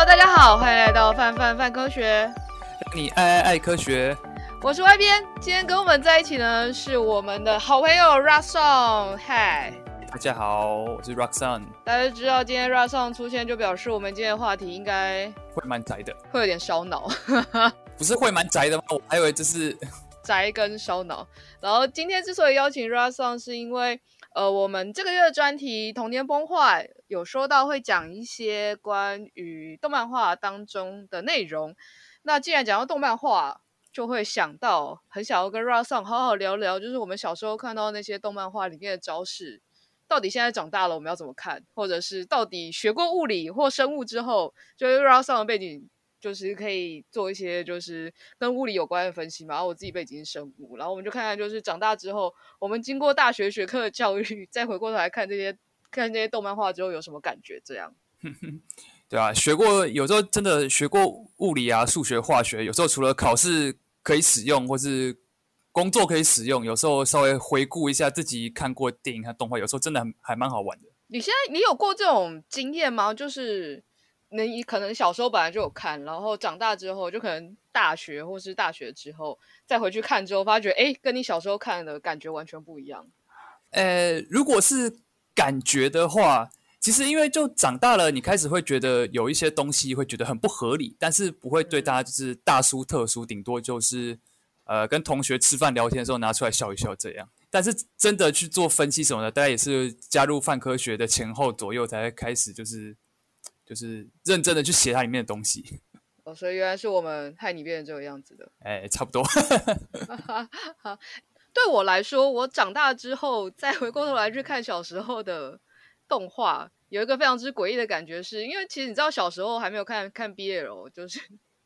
Hello，大家好，欢迎来到范范范科学。你爱爱爱科学，我是 Y 编。今天跟我们在一起呢，是我们的好朋友 Rocksong。嗨，大家好，我是 Rocksong。大家知道今天 Rocksong 出现，就表示我们今天的话题应该会蛮宅的，会有点烧脑。不是会蛮宅的吗？我还以为这是 宅跟烧脑。然后今天之所以邀请 Rocksong，是因为。呃，我们这个月的专题《童年崩坏》有说到会讲一些关于动漫画当中的内容。那既然讲到动漫画，就会想到很想要跟 Rocksong 好好聊聊，就是我们小时候看到那些动漫画里面的招式，到底现在长大了我们要怎么看，或者是到底学过物理或生物之后，就是 Rocksong 的背景。就是可以做一些就是跟物理有关的分析嘛，然后我自己背景是生物，然后我们就看看就是长大之后，我们经过大学学科的教育，再回过头来看这些看这些动漫画之后有什么感觉？这样，对啊，学过有时候真的学过物理啊、数学、化学，有时候除了考试可以使用，或是工作可以使用，有时候稍微回顾一下自己看过电影和动画，有时候真的还还蛮好玩的。你现在你有过这种经验吗？就是。你可能小时候本来就有看，然后长大之后就可能大学或是大学之后再回去看之后，发觉哎，跟你小时候看的感觉完全不一样。呃，如果是感觉的话，其实因为就长大了，你开始会觉得有一些东西会觉得很不合理，但是不会对大家就是大书特书，顶多就是呃跟同学吃饭聊天的时候拿出来笑一笑这样。但是真的去做分析什么的，大家也是加入泛科学的前后左右才会开始就是。就是认真的去写它里面的东西哦，所以原来是我们害你变成这个样子的。哎，差不多。对我来说，我长大之后再回过头来去看小时候的动画，有一个非常之诡异的感觉是，是因为其实你知道，小时候还没有看看 BL，就是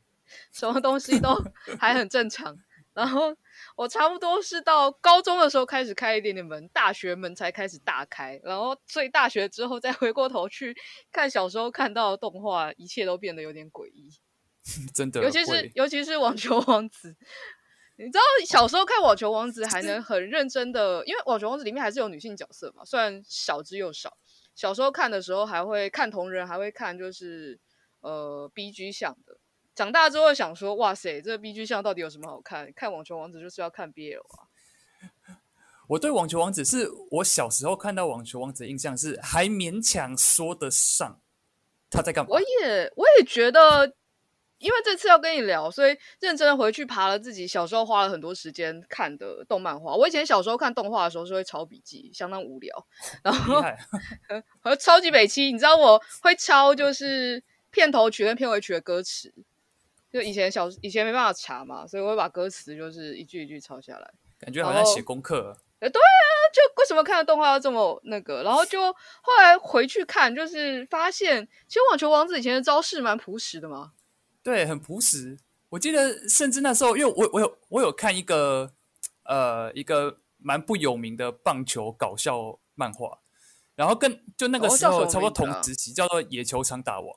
什么东西都 还很正常，然后。我差不多是到高中的时候开始开一点点门，大学门才开始大开，然后所以大学之后再回过头去看小时候看到的动画，一切都变得有点诡异。真的，尤其是尤其是网球王子，你知道小时候看网球王子还能很认真的，因为网球王子里面还是有女性角色嘛，虽然少之又少。小时候看的时候还会看同人，还会看就是呃 BG 向的。长大之后想说，哇塞，这个 BG 向到底有什么好看？看网球王子就是要看 BL 啊！我对网球王子是我小时候看到网球王子的印象是还勉强说得上他在干嘛。我也我也觉得，因为这次要跟你聊，所以认真的回去爬了自己小时候花了很多时间看的动漫画。我以前小时候看动画的时候是会抄笔记，相当无聊，然后和 超级北七，你知道我会抄就是片头曲跟片尾曲的歌词。就以前小以前没办法查嘛，所以我会把歌词就是一句一句抄下来，感觉好像写功课。哎，对啊，就为什么看的动画要这么那个？然后就后来回去看，就是发现其实网球王子以前的招式蛮朴实的嘛。对，很朴实。我记得甚至那时候，因为我我有我有看一个呃一个蛮不有名的棒球搞笑漫画，然后跟就那个时候差不多同时期，叫做《野球场打王》。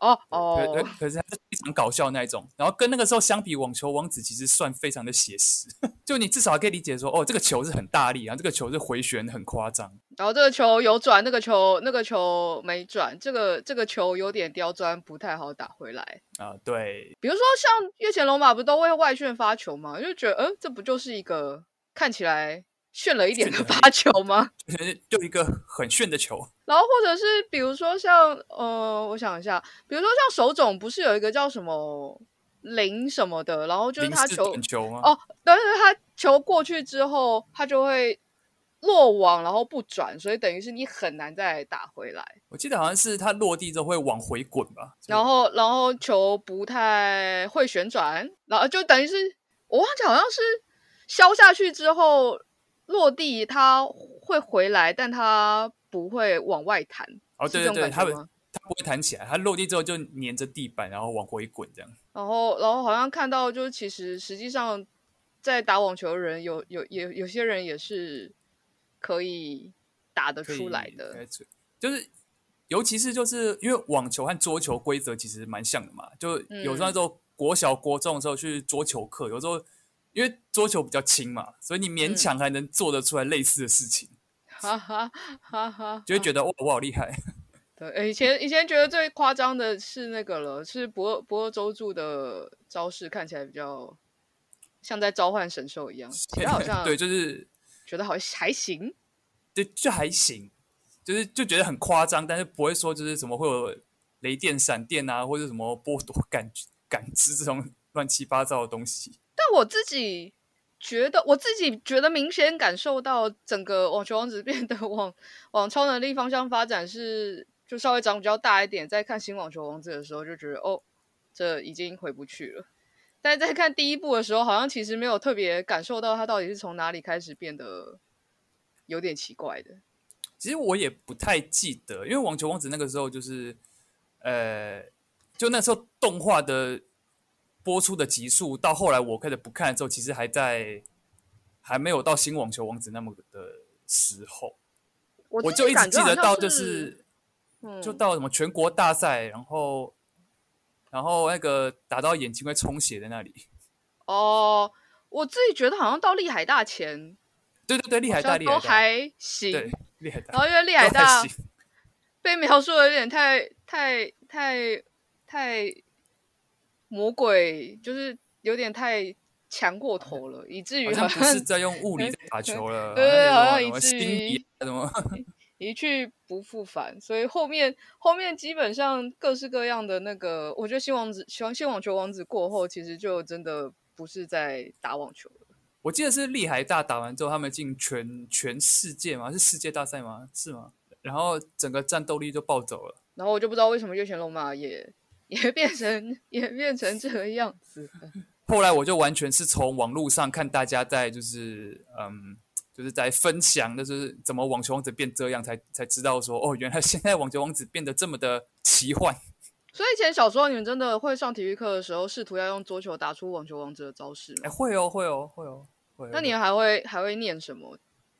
哦哦，对可是他是非常搞笑那一种，然后跟那个时候相比，网球王子其实算非常的写实，就你至少还可以理解说，哦，这个球是很大力，然后这个球是回旋很夸张，然后这个球有转，那个球那个球没转，这个这个球有点刁钻，不太好打回来啊。对，比如说像月前龙马不都会外旋发球吗？就觉得，嗯，这不就是一个看起来。炫了一点的发球吗？就一个很炫的球。然后或者是比如说像呃，我想一下，比如说像手冢不是有一个叫什么零什么的，然后就是他球球吗？哦，但是他球过去之后，他就会落网，然后不转，所以等于是你很难再打回来。我记得好像是他落地之后会往回滚吧。然后然后球不太会旋转，然后就等于是我忘记好像是削下去之后。落地它会回来，但它不会往外弹。哦，对对对，它它不会弹起来，它落地之后就黏着地板，然后往回滚这样。然后，然后好像看到，就是其实实际上在打网球的人有有有有些人也是可以打得出来的。就是尤其是就是因为网球和桌球规则其实蛮像的嘛，就有时候那时候国小国中的时候去桌球课，有时候。因为桌球比较轻嘛，所以你勉强还能做得出来类似的事情，哈哈哈哈，就会觉得哇，我好厉害。对，欸、以前以前觉得最夸张的是那个了，是不二不二周助的招式看起来比较像在召唤神兽一样，其他好像对，就是觉得好像还行，对，就还行，就是就觉得很夸张，但是不会说就是什么会有雷电、闪电啊，或者什么剥夺感感知这种乱七八糟的东西。但我自己。觉得我自己觉得明显感受到整个网球王子变得往往超能力方向发展是就稍微长比较大一点。在看新网球王子的时候就觉得哦，这已经回不去了。但在看第一部的时候，好像其实没有特别感受到他到底是从哪里开始变得有点奇怪的。其实我也不太记得，因为网球王子那个时候就是呃，就那时候动画的。播出的集数到后来我开始不看之后，其实还在还没有到新网球王子那么的时候，我，我就一直记得到就是，嗯、就到什么全国大赛，然后然后那个打到眼睛会充血的那里。哦，我自己觉得好像到利海大前，对对对，利海大都还行，对利海大，然后因为厉海大被描述的有点太太太太。魔鬼就是有点太强过头了，以至于好像不是在用物理在打球了，对 对，好像以至于什么 一去不复返，所以后面后面基本上各式各样的那个，我觉得新王子、新新网球王子过后，其实就真的不是在打网球了。我记得是利海大打完之后，他们进全全世界吗？是世界大赛吗？是吗？然后整个战斗力就暴走了，然后我就不知道为什么月前龙马也。也变成也变成这个样子。后来我就完全是从网络上看大家在就是嗯，就是在分享，就是怎么网球王子变这样，才才知道说哦，原来现在网球王子变得这么的奇幻。所以以前小时候你们真的会上体育课的时候，试图要用桌球打出网球王子的招式吗？哎，会哦，会哦，会哦，会。那你还会还会念什么？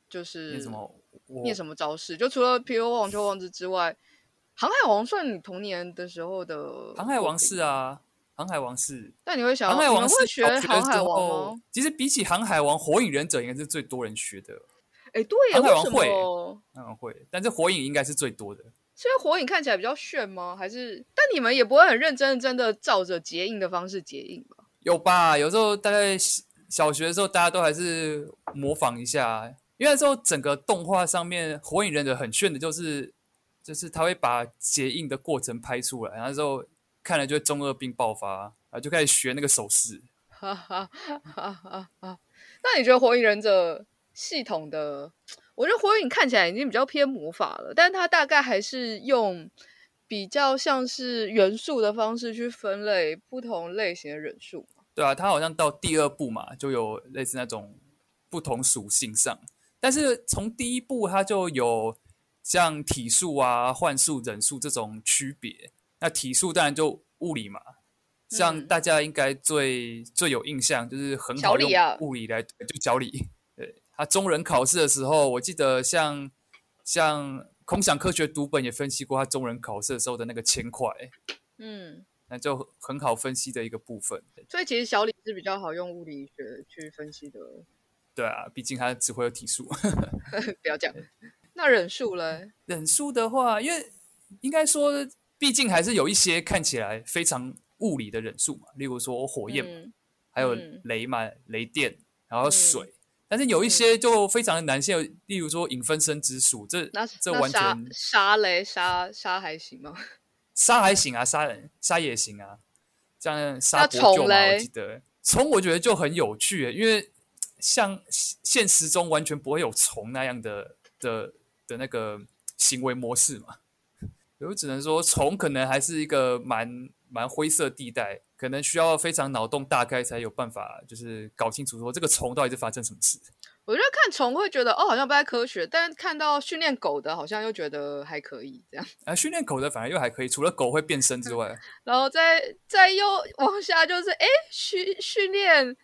就是念什么？念什么招式？就除了比如网球王子之外。航海王算你童年的时候的？航海王是啊，航海王是。但你会想，航海王是学航海王吗？其实比起航海王，火影忍者应该是最多人学的。哎，对呀，航海王会，航海王会，但是火影应该是最多的。是因为火影看起来比较炫吗？还是？但你们也不会很认真真的照着结印的方式结印吧？有吧？有时候大概小学的时候，大家都还是模仿一下，因为那时候整个动画上面，火影忍者很炫的，就是。就是他会把结印的过程拍出来，然后之后看了就会中二病爆发，然后就开始学那个手势。哈哈哈哈哈！那你觉得火影忍者系统的？我觉得火影看起来已经比较偏魔法了，但是它大概还是用比较像是元素的方式去分类不同类型的忍术。对啊，它好像到第二部嘛，就有类似那种不同属性上，但是从第一部它就有。像体术啊、幻术、忍术这种区别，那体术当然就物理嘛。像大家应该最、嗯、最有印象，就是很好用物理来对，就角理。对，他中人考试的时候，我记得像像空想科学读本也分析过他中人考试的时候的那个铅块。嗯，那就很好分析的一个部分。所以其实小李是比较好用物理学去分析的。对啊，毕竟他只会有体术。不要讲。那忍术嘞？忍术的话，因为应该说，毕竟还是有一些看起来非常物理的忍术嘛，例如说火焰，嗯、还有雷嘛，嗯、雷电，然后水。嗯、但是有一些就非常的难，像例如说影分身之术，这那这完全杀雷杀杀还行吗？杀还行啊，杀人杀也行啊，这样杀伯舅嘛，我记得虫，我觉得就很有趣，因为像现实中完全不会有虫那样的的。的那个行为模式嘛，我只能说虫可能还是一个蛮蛮灰色地带，可能需要非常脑洞大开才有办法，就是搞清楚说这个虫到底是发生什么事。我觉得看虫会觉得哦，好像不太科学，但看到训练狗的，好像又觉得还可以这样。啊，训练狗的反而又还可以，除了狗会变身之外，然后再再又往下就是哎，训训练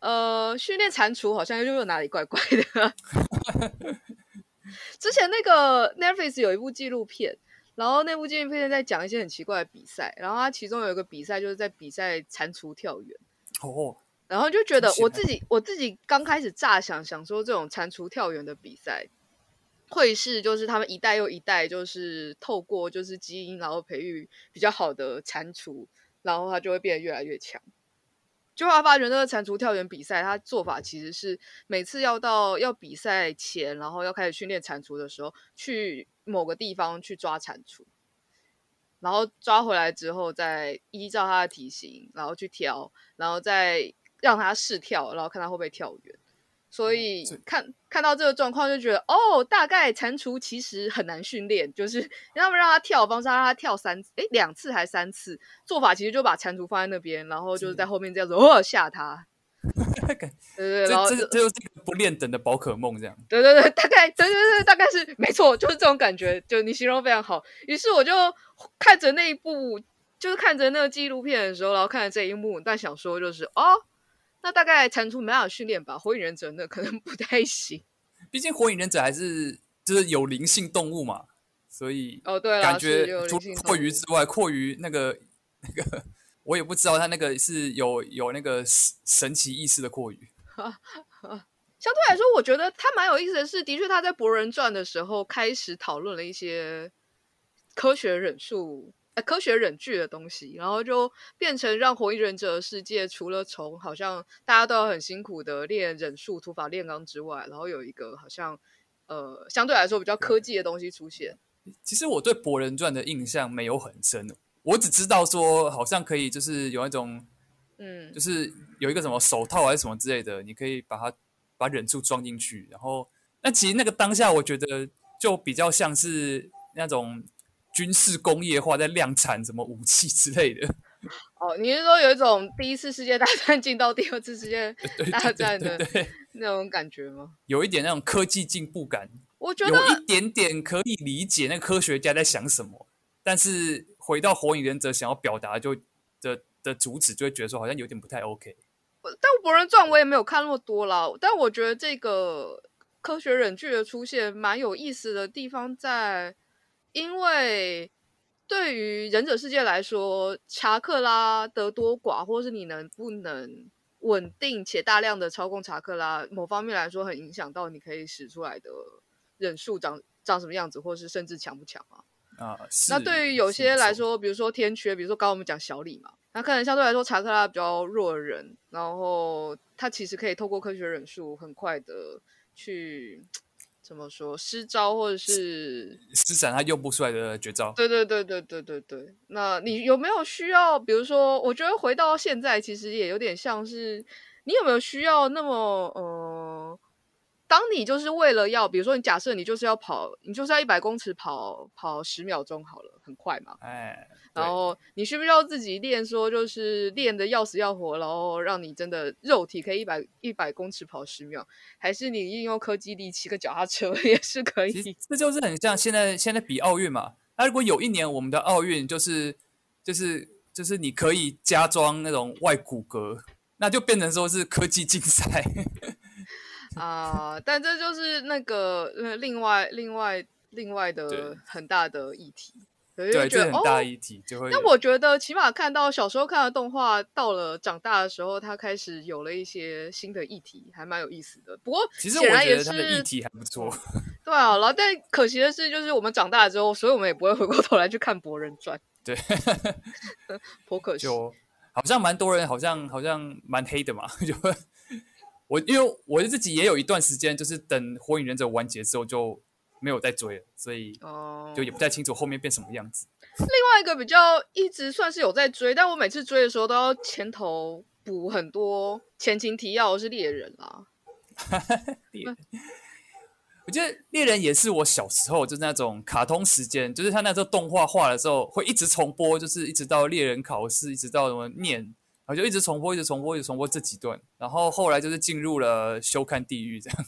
呃训练蟾蜍，好像又又哪里怪怪的。之前那个 Netflix 有一部纪录片，然后那部纪录片在讲一些很奇怪的比赛，然后它其中有一个比赛就是在比赛蟾蜍跳远。哦，然后就觉得我自己我自己刚开始乍想想说这种蟾蜍跳远的比赛，会是就是他们一代又一代，就是透过就是基因，然后培育比较好的蟾蜍，然后它就会变得越来越强。就他发觉那个蟾蜍跳远比赛，他做法其实是每次要到要比赛前，然后要开始训练蟾蜍的时候，去某个地方去抓蟾蜍，然后抓回来之后，再依照它的体型，然后去挑，然后再让它试跳，然后看它会不会跳远。所以看看到这个状况，就觉得哦，大概蟾蜍其实很难训练，就是让他们让它跳的方式，让它跳三次，诶，两次还是三次？做法其实就把蟾蜍放在那边，然后就是在后面这样子哦吓它。对对对，然后这这就是一个不练等的宝可梦这样。对对对，大概对对对，大概是没错，就是这种感觉，就你形容非常好。于是我就看着那一部，就是看着那个纪录片的时候，然后看着这一幕，但想说就是哦。那大概蟾蜍没办法训练吧？火影忍者那可能不太行，毕竟火影忍者还是就是有灵性动物嘛，所以哦对了，感觉除了蛞蝓之外，蛞蝓那个那个我也不知道，他那个是有有那个神奇意识的蛞蝓。相对来说，我觉得他蛮有意思的是，的确他在《博人传》的时候开始讨论了一些科学忍术。科学忍具的东西，然后就变成让火影忍者的世界，除了从好像大家都要很辛苦的练忍术、土法炼钢之外，然后有一个好像呃相对来说比较科技的东西出现。其实我对《博人传》的印象没有很深，我只知道说好像可以就是有那种嗯，就是有一个什么手套还是什么之类的，你可以把它把忍术装进去，然后那其实那个当下我觉得就比较像是那种。军事工业化在量产什么武器之类的？哦，你是说有一种第一次世界大战进到第二次世界 大战的那种感觉吗？有一点那种科技进步感，我觉得有一点点可以理解那科学家在想什么，但是回到火影忍者想要表达就的的主旨，就会觉得说好像有点不太 OK。但博人传我也没有看那么多啦，但我觉得这个科学忍具的出现蛮有意思的地方在。因为对于忍者世界来说，查克拉的多寡，或是你能不能稳定且大量的操控查克拉，某方面来说，很影响到你可以使出来的忍术长长什么样子，或是甚至强不强啊？啊，那对于有些来说，比如说天缺，比如说刚刚我们讲小李嘛，那可能相对来说查克拉比较弱的人，然后他其实可以透过科学忍术很快的去。怎么说失招或者是施展他用不出来的绝招？对对对对对对对。那你有没有需要？比如说，我觉得回到现在，其实也有点像是你有没有需要那么呃，当你就是为了要，比如说你假设你就是要跑，你就是要一百公尺跑跑十秒钟好了，很快嘛。哎。然后你需不需要自己练？说就是练的要死要活，然后让你真的肉体可以一百一百公尺跑十秒，还是你应用科技力骑个脚踏车 也是可以？这就是很像现在现在比奥运嘛。那如果有一年我们的奥运就是就是就是你可以加装那种外骨骼，那就变成说是科技竞赛啊、呃。但这就是那个另外另外另外的很大的议题。对，就很大议题就会。那我觉得起码看到小时候看的动画，到了长大的时候，他开始有了一些新的议题，还蛮有意思的。不过其实我觉得他的议题还不错。对啊，然后但可惜的是，就是我们长大了之后，所以我们也不会回过头来去看《博人传》。对，颇可惜。就好像蛮多人，好像好像蛮黑的嘛。就我因为我自己也有一段时间，就是等《火影忍者》完结之后就。没有再追了，所以就也不太清楚后面变什么样子。另外一个比较一直算是有在追，但我每次追的时候都要前头补很多前情提要，是猎人啦。猎人，我觉得猎人也是我小时候就是那种卡通时间，就是他那时候动画画的时候会一直重播，就是一直到猎人考试，一直到什么念，然后就一直重播，一直重播，一直重播这几段，然后后来就是进入了休看地狱这样。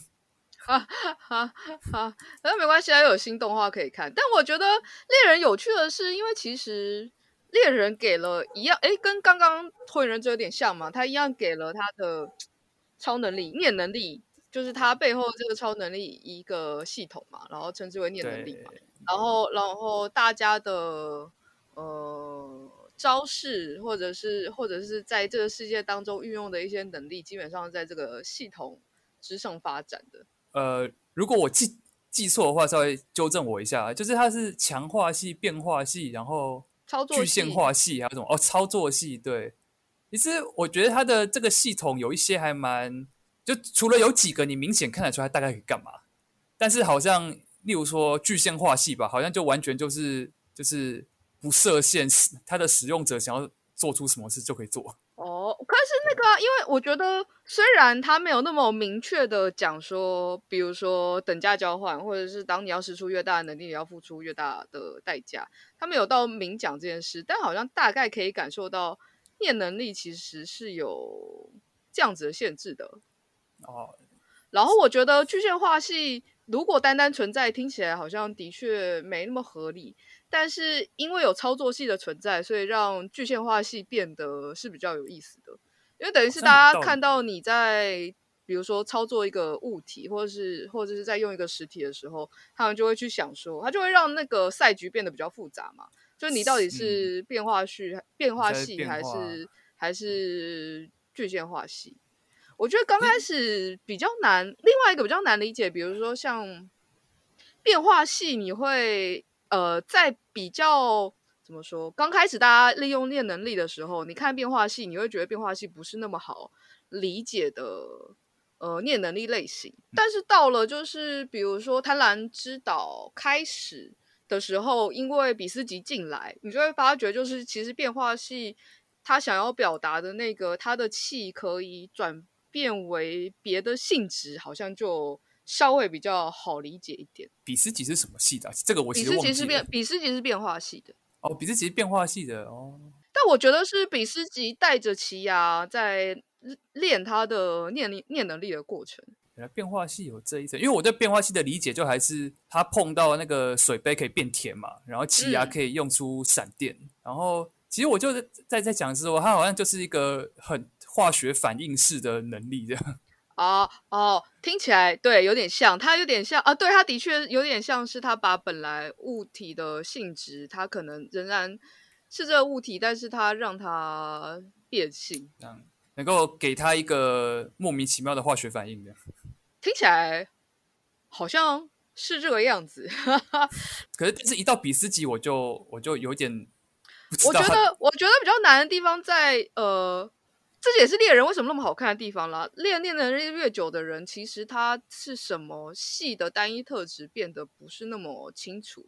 哈哈哈，那没关系，还有新动画可以看。但我觉得猎人有趣的是，因为其实猎人给了一样，哎，跟刚刚火影忍者有点像嘛，他一样给了他的超能力念能力，就是他背后这个超能力一个系统嘛，然后称之为念能力嘛。然后，然后大家的呃招式，或者是或者是在这个世界当中运用的一些能力，基本上在这个系统之上发展的。呃，如果我记记错的话，稍微纠正我一下。就是它是强化系、变化系，然后操作具现化系，还有什么？哦，操作系。对，其实我觉得它的这个系统有一些还蛮，就除了有几个你明显看得出来它大概可以干嘛，但是好像例如说具现化系吧，好像就完全就是就是不设限，它的使用者想要做出什么事就可以做。哦，可是那个、啊，因为我觉得虽然他没有那么明确的讲说，比如说等价交换，或者是当你要使出越大的能力，你要付出越大的代价，他没有到明讲这件事，但好像大概可以感受到念能力其实是有这样子的限制的。哦，然后我觉得具现化系如果单单存在，听起来好像的确没那么合理。但是因为有操作系的存在，所以让具现化系变得是比较有意思的。因为等于是大家看到你在，比如说操作一个物体，或者是或者是在用一个实体的时候，他们就会去想说，他就会让那个赛局变得比较复杂嘛。就你到底是变化序、嗯、变化系还是还是具现化系？我觉得刚开始比较难。另外一个比较难理解，比如说像变化系，你会。呃，在比较怎么说，刚开始大家利用念能力的时候，你看变化系，你会觉得变化系不是那么好理解的呃念能力类型。但是到了就是比如说贪婪之岛开始的时候，因为比斯吉进来，你就会发觉就是其实变化系他想要表达的那个他的气可以转变为别的性质，好像就。稍微比较好理解一点。比斯吉是什么系的？这个我其实忘记了。比斯吉是变，比斯吉是变化系的。哦，比斯吉是变化系的哦。但我觉得是比斯吉带着奇犽在练他的念力、念能力的过程。原来变化系有这一层，因为我对变化系的理解就还是他碰到那个水杯可以变甜嘛，然后奇犽可以用出闪电，嗯、然后其实我就在在讲说，他好像就是一个很化学反应式的能力这样。哦哦，听起来对，有点像，它有点像啊，对，它的确有点像是它把本来物体的性质，它可能仍然是这个物体，但是它让它变性，这样能够给它一个莫名其妙的化学反应的，听起来好像是这个样子。可是，但是一到比斯级，我就我就有点，我觉得我觉得比较难的地方在呃。这也是猎人为什么那么好看的地方啦。练练的越久的人，其实他是什么系的单一特质变得不是那么清楚，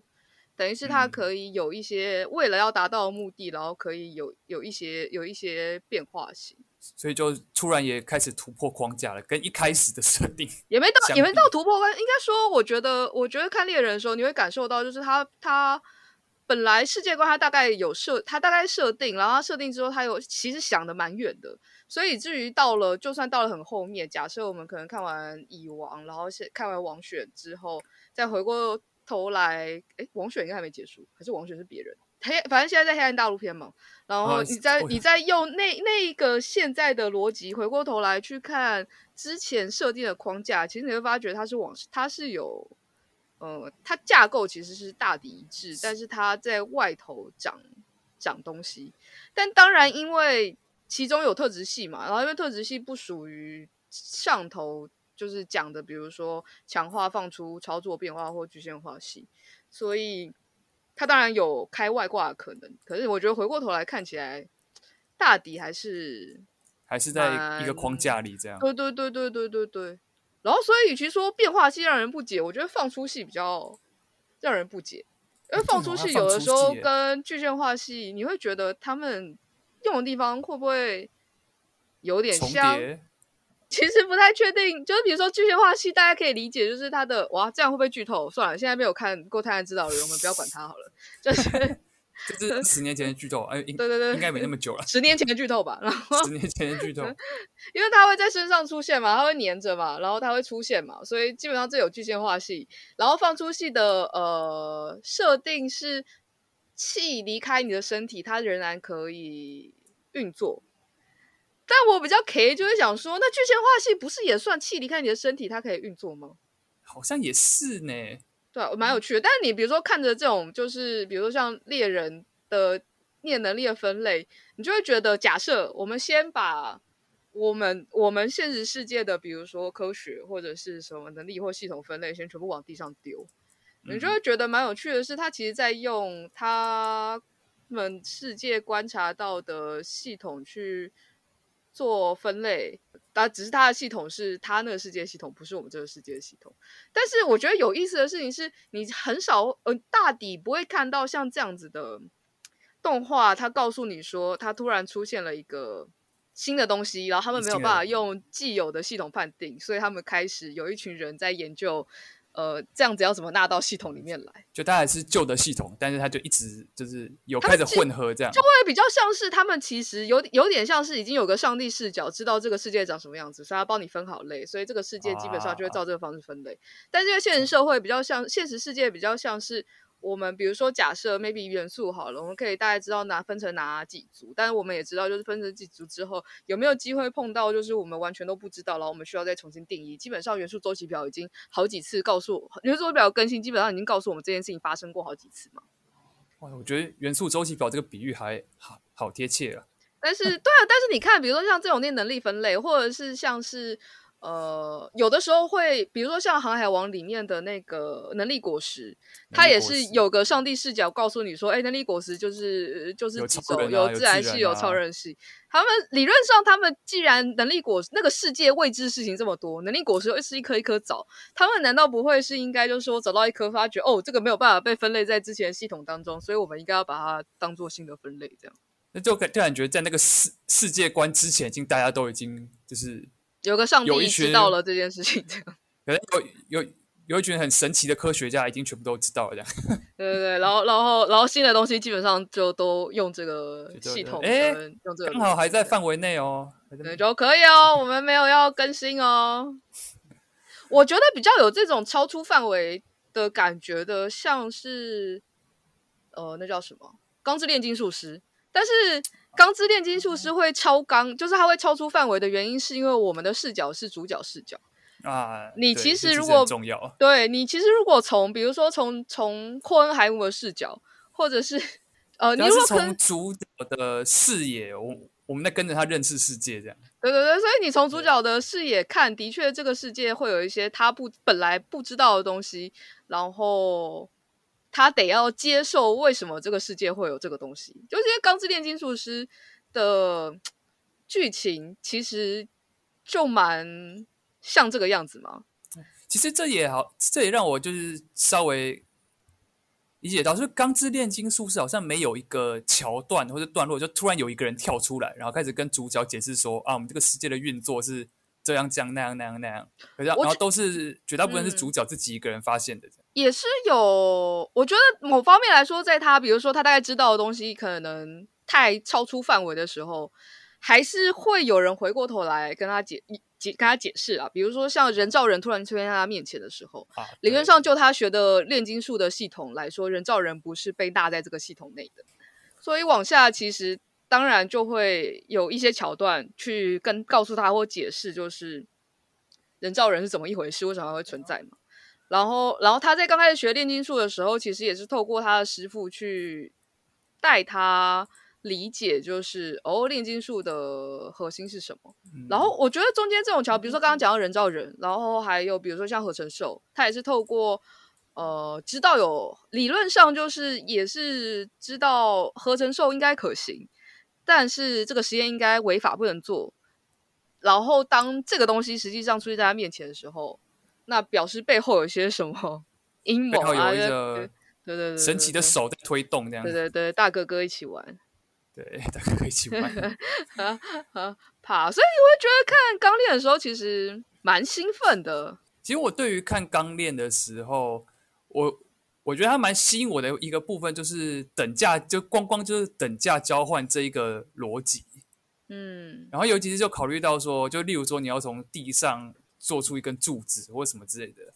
等于是他可以有一些为了要达到的目的，然后可以有有一些有一些变化性，所以就突然也开始突破框架了，跟一开始的设定 也没到也没到突破关，应该说，我觉得我觉得看猎人的时候，你会感受到就是他他。本来世界观他大概有设，他大概设定，然后他设定之后，他有其实想的蛮远的，所以至于到了，就算到了很后面，假设我们可能看完蚁王，然后看完王选之后，再回过头来，哎，王选应该还没结束，还是王选是别人？黑，反正现在在黑暗大陆篇嘛，然后你再、哦、你再用那那个现在的逻辑回过头来去看之前设定的框架，其实你会发觉它是往，它是有。呃，它架构其实是大抵一致，但是它在外头长长东西。但当然，因为其中有特质系嘛，然后因为特质系不属于上头就是讲的，比如说强化、放出、操作、变化或局限化系，所以它当然有开外挂的可能。可是我觉得回过头来看起来，大抵还是还是在一个框架里这样。对对对对对对对。然后，所以与其说变化系让人不解，我觉得放出系比较让人不解，因为放出系有的时候跟具现化系，你会觉得他们用的地方会不会有点像？其实不太确定。就是比如说具现化系，大家可以理解，就是他的哇，这样会不会剧透？算了，现在没有看过《贪婪之岛》的人，我们不要管他好了。就是。这是 十年前的剧透，哎，对对对，应该没那么久了。十年前的剧透吧，然后十年前的剧透，因为它会在身上出现嘛，它会粘着嘛，然后它会出现嘛，所以基本上这有具现化系。然后放出系的呃设定是气离开你的身体，它仍然可以运作。但我比较 K 就是想说，那具现化系不是也算气离开你的身体，它可以运作吗？好像也是呢。对，蛮有趣的。但是你比如说看着这种，就是比如说像猎人的念能力的分类，你就会觉得，假设我们先把我们我们现实世界的，比如说科学或者是什么能力或系统分类，先全部往地上丢，你就会觉得蛮有趣的是，他其实在用他们世界观察到的系统去做分类。但只是他的系统是他那个世界系统，不是我们这个世界的系统。但是我觉得有意思的事情是，你很少，呃，大抵不会看到像这样子的动画，他告诉你说，他突然出现了一个新的东西，然后他们没有办法用既有的系统判定，所以他们开始有一群人在研究。呃，这样子要怎么纳到系统里面来？就它还是旧的系统，但是它就一直就是有开始混合这样，就会比较像是他们其实有有点像是已经有个上帝视角，知道这个世界长什么样子，所以他帮你分好类，所以这个世界基本上就会照这个方式分类。啊、但是因为现实社会比较像现实世界，比较像是。我们比如说，假设 maybe 元素好了，我们可以大概知道哪分成哪几组，但是我们也知道，就是分成几组之后，有没有机会碰到，就是我们完全都不知道，然后我们需要再重新定义。基本上元素周期表已经好几次告诉，元素周期表更新，基本上已经告诉我们这件事情发生过好几次嘛。哇，我觉得元素周期表这个比喻还好好贴切啊。但是，对啊，但是你看，比如说像这种念能力分类，或者是像是。呃，有的时候会，比如说像《航海王》里面的那个能力果实，它也是有个上帝视角告诉你说，哎，能力果实就是就是几种，有自然系，有超人系。他们理论上，他们既然能力果实那个世界未知事情这么多，能力果实又是一颗一颗找，他们难道不会是应该就是说找到一颗，发觉哦，这个没有办法被分类在之前系统当中，所以我们应该要把它当做新的分类，这样。那就感就感觉在那个世世界观之前，已经大家都已经就是。有个上帝知道了这件事情，这样。有有有有一群很神奇的科学家，已经全部都知道了，这样。对对对，然后然后然后新的东西基本上就都用这个系统，哎，用这个刚好还在范围内哦，对，就可以哦。我们没有要更新哦。我觉得比较有这种超出范围的感觉的，像是呃，那叫什么《钢之炼金术师》，但是。钢之炼金术师会超纲，就是它会超出范围的原因，是因为我们的视角是主角视角啊。你其实如果重要，对你其实如果从，比如说从从霍恩海姆的视角，或者是呃，你如果从主角的视野，我我们在跟着他认识世界，这样。对对对，所以你从主角的视野看，的确这个世界会有一些他不本来不知道的东西，然后。他得要接受为什么这个世界会有这个东西，就是钢之炼金术师》的剧情其实就蛮像这个样子嘛。其实这也好，这也让我就是稍微理解到，就是《钢之炼金术师》好像没有一个桥段或者段落，就突然有一个人跳出来，然后开始跟主角解释说：“啊，我们这个世界的运作是这样这样那样那样那样。”可是然后都是绝大部分是主角自己一个人发现的。也是有，我觉得某方面来说，在他比如说他大概知道的东西可能太超出范围的时候，还是会有人回过头来跟他解解跟他解释啊。比如说像人造人突然出现在他面前的时候，啊、理论上就他学的炼金术的系统来说，人造人不是被纳在这个系统内的，所以往下其实当然就会有一些桥段去跟告诉他或解释，就是人造人是怎么一回事，为什么会存在嘛。然后，然后他在刚开始学炼金术的时候，其实也是透过他的师傅去带他理解，就是哦，炼金术的核心是什么。嗯、然后我觉得中间这种桥，比如说刚刚讲到人造人，然后还有比如说像合成兽，他也是透过呃，知道有理论上就是也是知道合成兽应该可行，但是这个实验应该违法不能做。然后当这个东西实际上出现在他面前的时候。那表示背后有些什么 阴谋啊？有一个对对对神奇的手在推动这样。对对对，大哥哥一起玩。对，大哥哥一起玩。啊啊 怕！所以我会觉得看《钢炼》的时候，其实蛮兴奋的。其实我对于看《钢炼》的时候，我我觉得它蛮吸引我的一个部分，就是等价，就光光就是等价交换这一个逻辑。嗯。然后尤其是就考虑到说，就例如说你要从地上。做出一根柱子或什么之类的，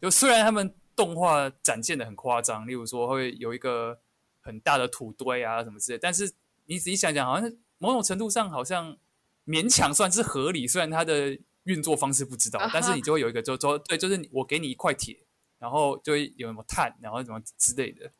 就虽然他们动画展现的很夸张，例如说会有一个很大的土堆啊什么之类的，但是你仔细想想，好像某种程度上好像勉强算是合理。虽然它的运作方式不知道，但是你就会有一个就说对，就是我给你一块铁，然后就会有什么碳，然后什么之类的。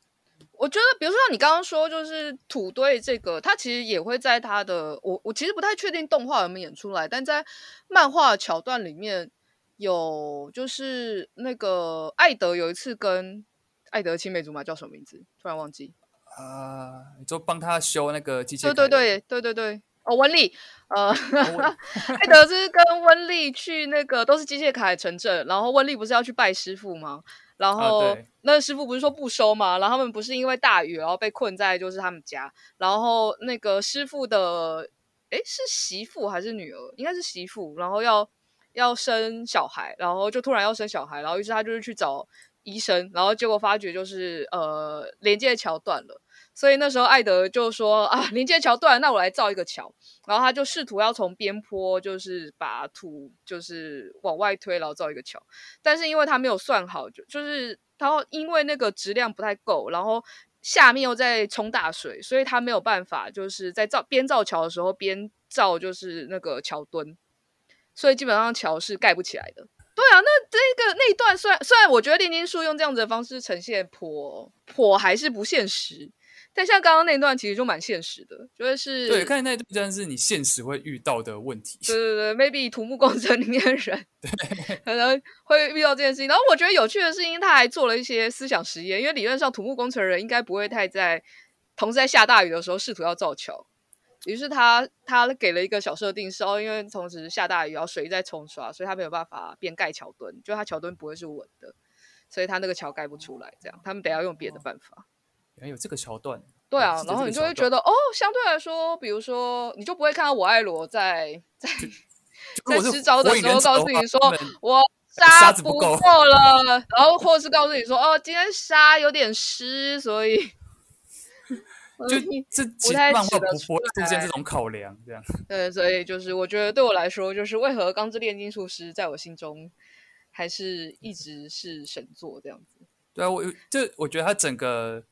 我觉得，比如说像你刚刚说，就是土堆这个，它其实也会在它的我我其实不太确定动画有没有演出来，但在漫画桥段里面有，就是那个艾德有一次跟艾德青梅竹马叫什么名字？突然忘记啊，就帮他修那个机械。对对对对对对，哦，温丽，呃，哦、艾德是跟温丽去那个都是机械凯城镇，然后温丽不是要去拜师傅吗？然后、啊、那个师傅不是说不收嘛？然后他们不是因为大雨，然后被困在就是他们家。然后那个师傅的，诶，是媳妇还是女儿？应该是媳妇。然后要要生小孩，然后就突然要生小孩，然后于是他就是去找医生，然后结果发觉就是呃连接桥断了。所以那时候艾德就说啊，连接桥断了，那我来造一个桥。然后他就试图要从边坡，就是把土就是往外推，然后造一个桥。但是因为他没有算好，就就是他因为那个质量不太够，然后下面又在冲大水，所以他没有办法就是在造边造桥的时候边造就是那个桥墩，所以基本上桥是盖不起来的。对啊，那这个那一段虽然虽然我觉得炼金术用这样子的方式呈现颇颇还是不现实。但像刚刚那段其实就蛮现实的，就是对，看那段真的是你现实会遇到的问题。对对对，maybe 土木工程里面的人 对可能会遇到这件事情。然后我觉得有趣的是，因为他还做了一些思想实验，因为理论上土木工程人应该不会太在同时在下大雨的时候试图要造桥。于是他他给了一个小设定是哦，因为同时下大雨，然后水在冲刷，所以他没有办法边盖桥墩，就他桥墩不会是稳的，所以他那个桥盖不出来。这样他们得要用别的办法。原来有这个桥段，对啊，然后你就会觉得哦，相对来说，比如说，你就不会看到我爱罗在在 在施招的时候告诉你说我沙不够 了，然后或者是告诉你说哦，今天沙有点湿，所以 就这不太值得出现这种考量，这样对，所以就是我觉得对我来说，就是为何《钢之炼金术师》在我心中还是一直是神作这样子。对啊，我就我觉得他整个。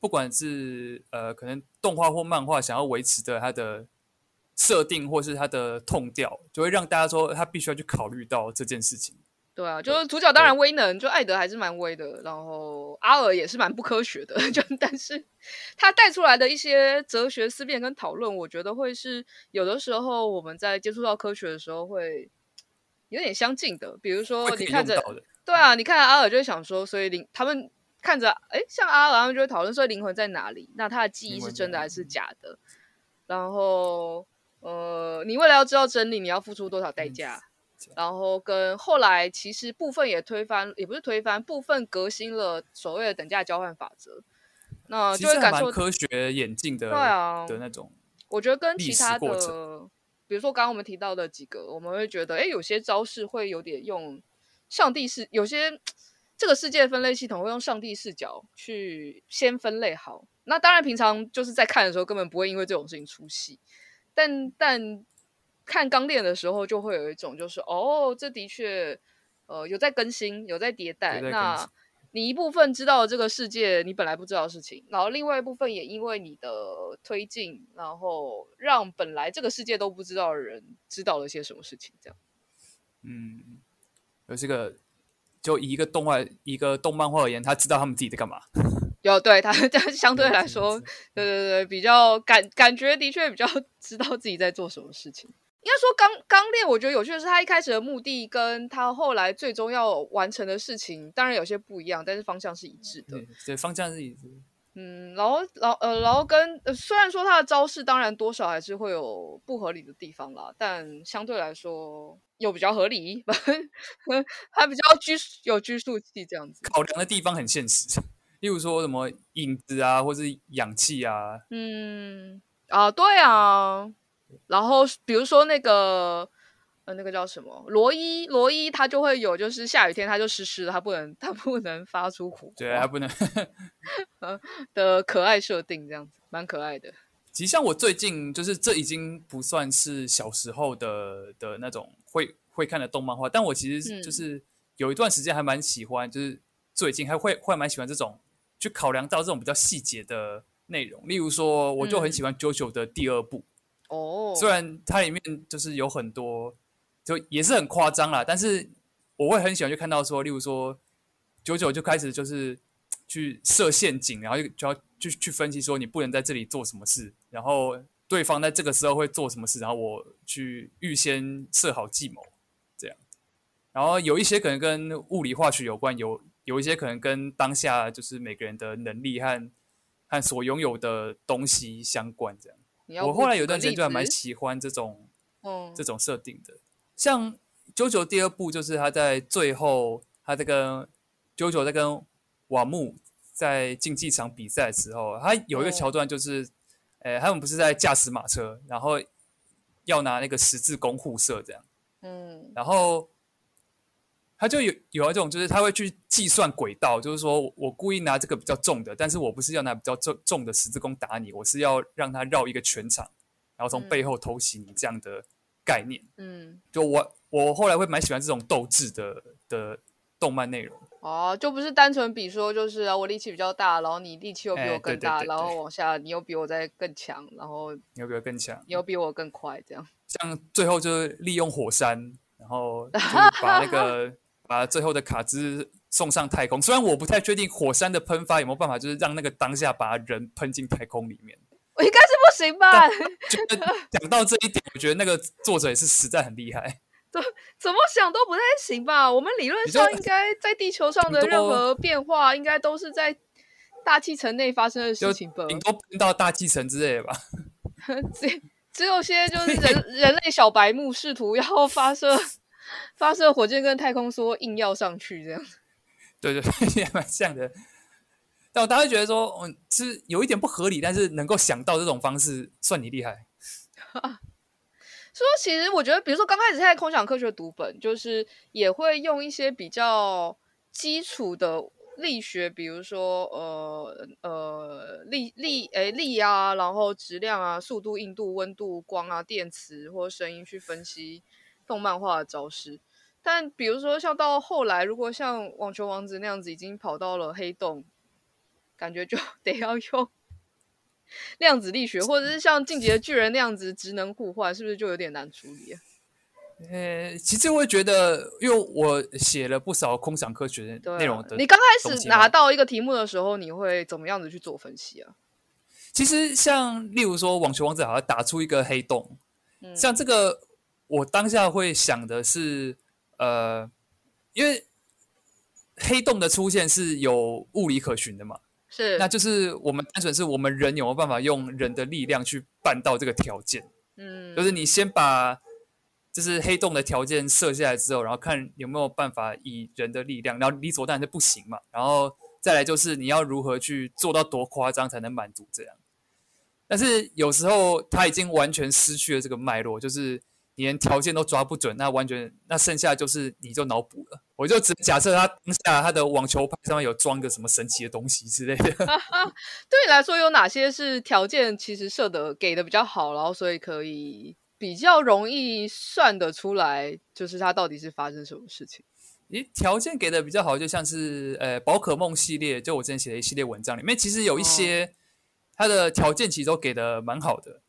不管是呃，可能动画或漫画想要维持的它的设定，或是它的痛调，就会让大家说他必须要去考虑到这件事情。对啊，就是主角当然威能，就艾德还是蛮威的，然后阿尔也是蛮不科学的，就但是他带出来的一些哲学思辨跟讨论，我觉得会是有的时候我们在接触到科学的时候会有点相近的。比如说你看着，对啊，你看阿尔就会想说，所以他们。看着，哎，像阿后就会讨论说灵魂在哪里？那他的记忆是真的还是假的？然后，呃，你为了要知道真理，你要付出多少代价？嗯、然后跟后来，其实部分也推翻，也不是推翻，部分革新了所谓的等价交换法则。那就会感受科学演进的，对啊的那种。我觉得跟其他的，比如说刚刚我们提到的几个，我们会觉得，哎，有些招式会有点用上帝视，有些。这个世界分类系统会用上帝视角去先分类好，那当然平常就是在看的时候根本不会因为这种事情出戏，但但看钢炼的时候就会有一种就是哦，这的确呃有在更新，有在迭代。那你一部分知道这个世界你本来不知道的事情，然后另外一部分也因为你的推进，然后让本来这个世界都不知道的人知道了些什么事情，这样。嗯，有这个。就以一个动画、一个动漫画而言，他知道他们自己在干嘛。有对他，但相对来说，对对对，比较感感觉的确比较知道自己在做什么事情。应该说，刚刚练，我觉得有趣的是，他一开始的目的跟他后来最终要完成的事情，当然有些不一样，但是方向是一致的。对，对方向是一致。嗯，然后，然后，呃，然后跟，呃，虽然说他的招式当然多少还是会有不合理的地方啦，但相对来说又比较合理，还比较拘有拘束器这样子。考量的地方很现实，例如说什么影子啊，或是氧气啊。嗯，啊，对啊，然后比如说那个呃。那个叫什么？罗伊，罗伊他就会有，就是下雨天他就湿湿的，他不能，他不能发出火，对，他不能 的可爱设定这样子，蛮可爱的。其实像我最近就是这已经不算是小时候的的那种会会看的动漫画，但我其实就是有一段时间还蛮喜欢，就是最近还会会蛮喜欢这种去考量到这种比较细节的内容。例如说，我就很喜欢 JoJo 的第二部哦，虽然它里面就是有很多。就也是很夸张啦，但是我会很喜欢去看到说，例如说九九就开始就是去设陷阱，然后就就要去去分析说你不能在这里做什么事，然后对方在这个时候会做什么事，然后我去预先设好计谋，这样。然后有一些可能跟物理化学有关，有有一些可能跟当下就是每个人的能力和和所拥有的东西相关，这样。我后来有段时间就还蛮喜欢这种，嗯，这种设定的。像 JoJo 第二部，就是他在最后，他在跟 JoJo 在跟瓦木在竞技场比赛的时候，他有一个桥段，就是，呃、嗯，他们不是在驾驶马车，然后要拿那个十字弓互射这样，嗯，然后。他就有有一种，就是他会去计算轨道，就是说我故意拿这个比较重的，但是我不是要拿比较重重的十字弓打你，我是要让他绕一个全场，然后从背后偷袭你这样的概念。嗯，就我我后来会蛮喜欢这种斗志的的动漫内容。哦，就不是单纯比说，就是啊，我力气比较大，然后你力气又比我更大，欸、对对对对，然后往下你又比我再更强，然后你又比我更强，你又比我更快，这样。像最后就是利用火山，然后 就把那个。把最后的卡兹送上太空，虽然我不太确定火山的喷发有没有办法，就是让那个当下把人喷进太空里面，我 应该是不行吧？就讲到这一点，我觉得那个作者也是实在很厉害。怎怎么想都不太行吧？我们理论上应该在地球上的任何变化，应该都是在大气层内发生的事情吧？顶多喷到大气层之类的吧？只只有些就是人人类小白目试图要发射。发射火箭跟太空梭硬要上去这样，对对，也蛮像的。但我当时觉得说，嗯，是有一点不合理，但是能够想到这种方式，算你厉害。说其实我觉得，比如说刚开始现在空想科学读本，就是也会用一些比较基础的力学，比如说呃呃力力诶力啊，然后质量啊、速度、硬度、温度、光啊、电磁或声音去分析。动漫化的招式，但比如说像到后来，如果像网球王子那样子已经跑到了黑洞，感觉就 得要用量子力学，或者是像进击的巨人那样子职能互换，是不是就有点难处理啊？呃，其实我会觉得，因为我写了不少空想科学的内容的，你刚开始拿到一个题目的时候，你会怎么样子去做分析啊？其实像例如说网球王子好像打出一个黑洞，嗯、像这个。我当下会想的是，呃，因为黑洞的出现是有物理可循的嘛，是，那就是我们单纯是我们人有没有办法用人的力量去办到这个条件，嗯，就是你先把就是黑洞的条件设下来之后，然后看有没有办法以人的力量，然后理所当然是不行嘛，然后再来就是你要如何去做到多夸张才能满足这样，但是有时候他已经完全失去了这个脉络，就是你。连条件都抓不准，那完全那剩下就是你就脑补了。我就只假设他当下他的网球拍上面有装个什么神奇的东西之类的。对你来说，有哪些是条件其实设的给的比较好，然后所以可以比较容易算得出来，就是它到底是发生什么事情？咦，条件给的比较好，就像是呃宝可梦系列，就我之前写的一系列文章里面，其实有一些它的条件其实都给的蛮好的。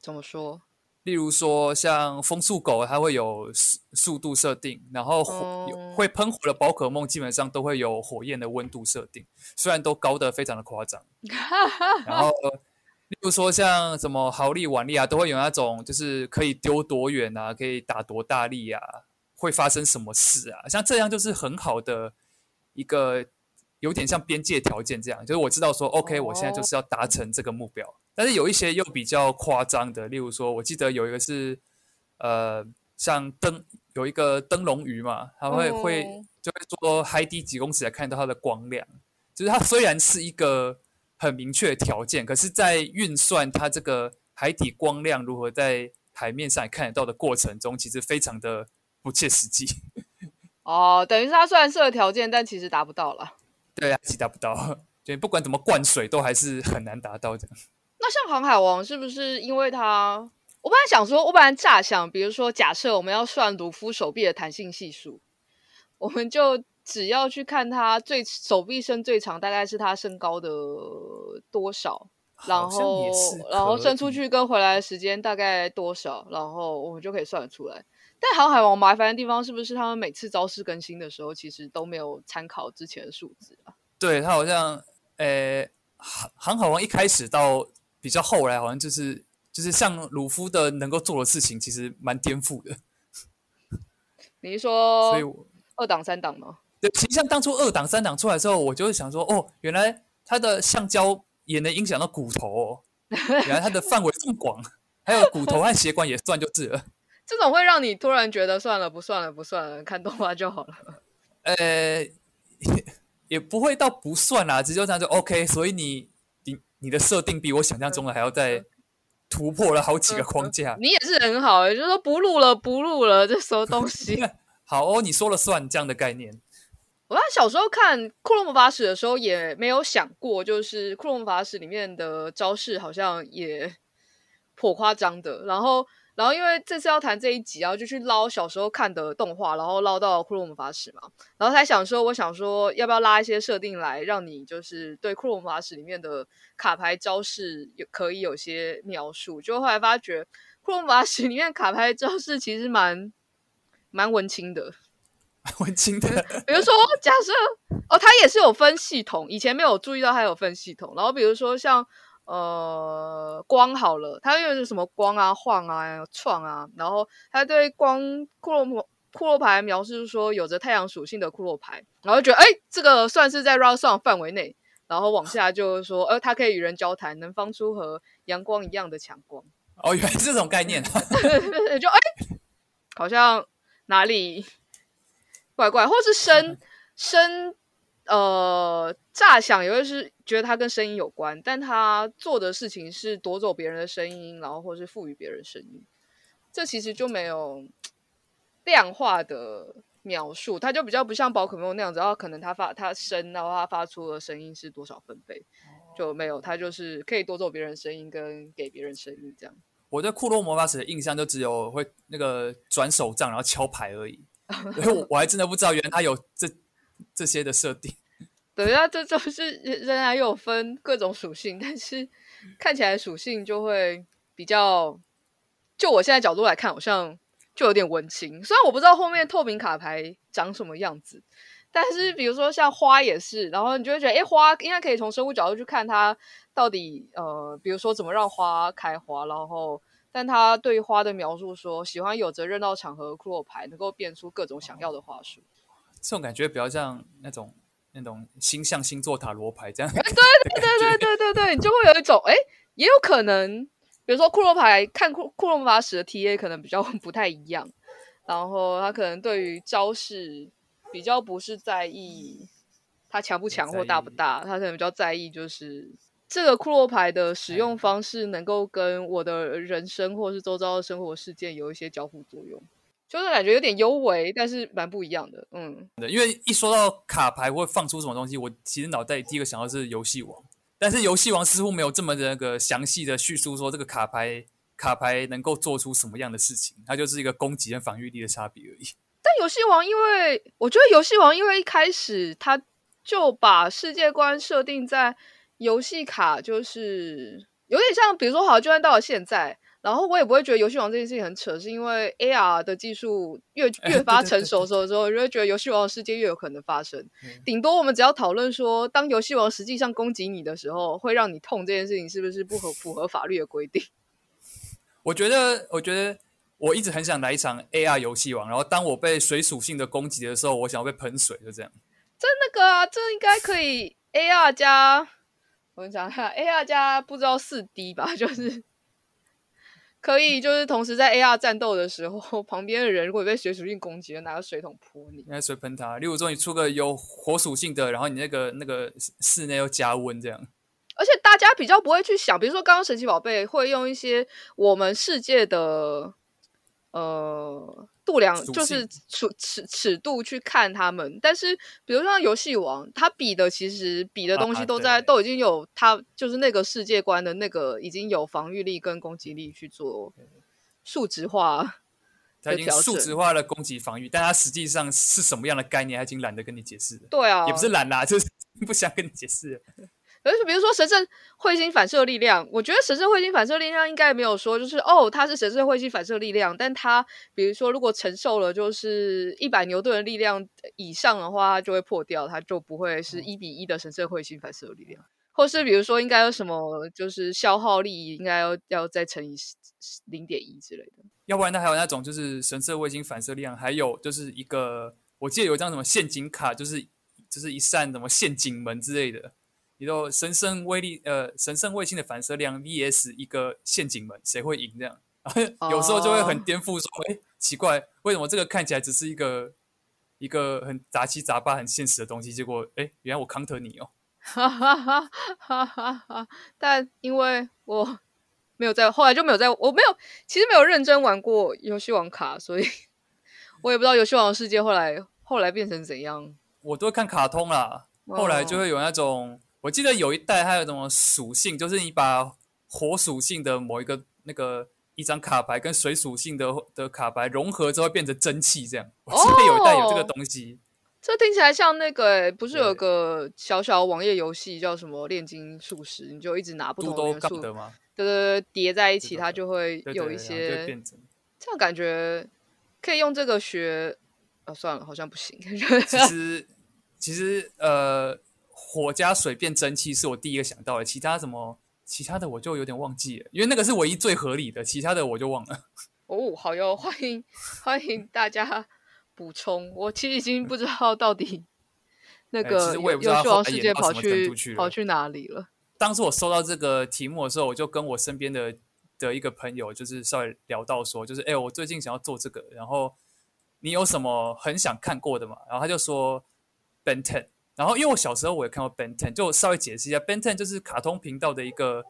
怎么说？例如说，像风速狗，它会有速速度设定，然后火、嗯、会喷火的宝可梦基本上都会有火焰的温度设定，虽然都高得非常的夸张。然后，例如说像什么豪利、瓦利啊，都会有那种就是可以丢多远啊，可以打多大力啊，会发生什么事啊？像这样就是很好的一个。有点像边界条件这样，就是我知道说，OK，我现在就是要达成这个目标。但是有一些又比较夸张的，例如说，我记得有一个是，呃，像灯有一个灯笼鱼嘛，它会会就会说海底几公尺才看到它的光亮。就是它虽然是一个很明确的条件，可是，在运算它这个海底光亮如何在海面上看得到的过程中，其实非常的不切实际。哦，等于是它虽然设了条件，但其实达不到了。对啊，其实达不到，对不管怎么灌水，都还是很难达到这样。那像航海王是不是因为它？我本来想说，我本来乍想，比如说，假设我们要算鲁夫手臂的弹性系数，我们就只要去看他最手臂伸最长，大概是他身高的多少，然后然后伸出去跟回来的时间大概多少，然后我们就可以算得出来。但航海王麻烦的地方是不是他们每次招式更新的时候，其实都没有参考之前的数字啊？对，他好像，呃，航航海王一开始到比较后来，好像就是就是像鲁夫的能够做的事情，其实蛮颠覆的。你是说，所以我二档三档吗？对，其实像当初二档三档出来之后，我就会想说，哦，原来它的橡胶也能影响到骨头哦，原来它的范围这么广，还有骨头和血管也算就是了。这种会让你突然觉得算了，不算了，不算了，看动画就好了。呃，也，也不会到不算啦，直接这样就 OK。所以你你你的设定比我想象中的还要再突破了好几个框架。你也是很好，就是说不录了，不录了，这什么东 西？好哦，你说了算这样的概念。我在小时候看《库洛魔法使》的时候，也没有想过，就是《库洛魔法使》里面的招式好像也 颇夸张的，然后。然后因为这次要谈这一集，然后就去捞小时候看的动画，然后捞到《库洛魔法使》嘛，然后才想说，我想说要不要拉一些设定来，让你就是对《库洛魔法使》里面的卡牌招式有可以有些描述。就后来发觉，《库洛魔法使》里面卡牌招式其实蛮蛮文青的，文青的。比如说，假设哦，它也是有分系统，以前没有注意到它有分系统。然后比如说像。呃，光好了，它又是什么光啊、晃啊、创啊，然后它对光骷髅魔库洛牌描述说有着太阳属性的骷髅牌，然后觉得哎，这个算是在 Round Song 范围内，然后往 下就是说，呃，它可以与人交谈，能放出和阳光一样的强光。哦，原来是这种概念，就哎，好像哪里怪怪，或是声 声。呃，乍想也会是觉得它跟声音有关，但他做的事情是夺走别人的声音，然后或是赋予别人声音，这其实就没有量化的描述，它就比较不像宝可梦那样子，然后可能它发它声，然后它发出的声音是多少分贝，就没有，它就是可以夺走别人声音跟给别人声音这样。我对库洛魔法使的印象就只有会那个转手杖然后敲牌而已，因为我我还真的不知道原来它有这。这些的设定，对啊，这就是仍然有分各种属性，但是看起来属性就会比较，就我现在角度来看，好像就有点文青。虽然我不知道后面透明卡牌长什么样子，但是比如说像花也是，然后你就会觉得，哎，花应该可以从生物角度去看它到底，呃，比如说怎么让花开花，然后但它对花的描述说，喜欢有责任到场合的库洛牌，能够变出各种想要的花束。这种感觉比较像那种那种星象星座塔罗牌这样。对对对对对对对，你就会有一种哎，也有可能，比如说库洛牌看库库洛魔法使的 TA 可能比较不太一样，然后他可能对于招式比较不是在意他强不强或大不大，他可能比较在意就是这个库洛牌的使用方式能够跟我的人生或是周遭的生活事件有一些交互作用。就是感觉有点幽微，但是蛮不一样的，嗯。因为一说到卡牌会放出什么东西，我其实脑袋里第一个想到是游戏王，但是游戏王似乎没有这么的那个详细的叙述说这个卡牌卡牌能够做出什么样的事情，它就是一个攻击跟防御力的差别而已。但游戏王，因为我觉得游戏王因为一开始他就把世界观设定在游戏卡，就是有点像，比如说好，就算到了现在。然后我也不会觉得游戏王这件事情很扯，是因为 AR 的技术越 越发成熟的时候，之后就会觉得游戏王的世界越有可能发生。顶多我们只要讨论说，当游戏王实际上攻击你的时候，会让你痛这件事情是不是不合符合法律的规定？我觉得，我觉得我一直很想来一场 AR 游戏王。然后当我被水属性的攻击的时候，我想要被喷水，就这样。这那个啊，这应该可以 AR 加，我跟你讲下 AR 加不知道四 D 吧，就是。可以，就是同时在 AR 战斗的时候，旁边的人如果被水属性攻击了，拿个水桶泼你，拿水喷他。例如说，你出个有火属性的，然后你那个那个室内又加温这样。而且大家比较不会去想，比如说刚刚神奇宝贝会用一些我们世界的。呃，度量就是尺尺尺度去看他们，但是比如说像游戏王，他比的其实比的东西都在、啊、都已经有，他就是那个世界观的那个已经有防御力跟攻击力去做数值化，他已经数值化了攻击防御，但他实际上是什么样的概念，他已经懒得跟你解释了。对啊，也不是懒啦、啊，就是 不想跟你解释。而是比如说神圣彗星反射力量，我觉得神圣彗星反射力量应该没有说就是哦，它是神圣彗星反射力量，但它比如说如果承受了就是一百牛顿的力量以上的话，它就会破掉，它就不会是一比一的神圣彗星反射力量。或是比如说应该有什么，就是消耗力应该要要再乘以零点一之类的。要不然，它还有那种就是神圣彗星反射力量，还有就是一个，我记得有一张什么陷阱卡，就是就是一扇什么陷阱门之类的。你都神圣威力，呃，神圣卫星的反射量 VS 一个陷阱门，谁会赢？这样，有时候就会很颠覆，说，哎、oh.，奇怪，为什么这个看起来只是一个一个很杂七杂八、很现实的东西，结果，哎，原来我 counter 你哦。哈哈哈哈哈哈！但因为我没有在，后来就没有在，我没有，其实没有认真玩过游戏王卡，所以 我也不知道游戏王的世界后来后来变成怎样。我都会看卡通啦，后来就会有那种。Oh. 我记得有一代还有什么属性，就是你把火属性的某一个那个一张卡牌跟水属性的的卡牌融合之后变成蒸汽这样。我记得有一代有这个东西。这听起来像那个、欸，不是有个小小网页游戏叫什么炼金术师？你就一直拿不同的元素，对对对，叠在一起，它就会有一些。这样感觉可以用这个学。啊，算了，好像不行。其实，其实呃。火加水变蒸汽是我第一个想到的，其他什么其他的我就有点忘记了，因为那个是唯一最合理的，其他的我就忘了。哦，好哟，欢迎欢迎大家补充，我其实已经不知道到底 那个游戏王世界跑去跑去哪里了。当时我收到这个题目的时候，我就跟我身边的的一个朋友就是稍微聊到说，就是哎，我最近想要做这个，然后你有什么很想看过的嘛？然后他就说 Ben Ten。然后，因为我小时候我也看过 Ben Ten，就稍微解释一下，Ben Ten 就是卡通频道的一个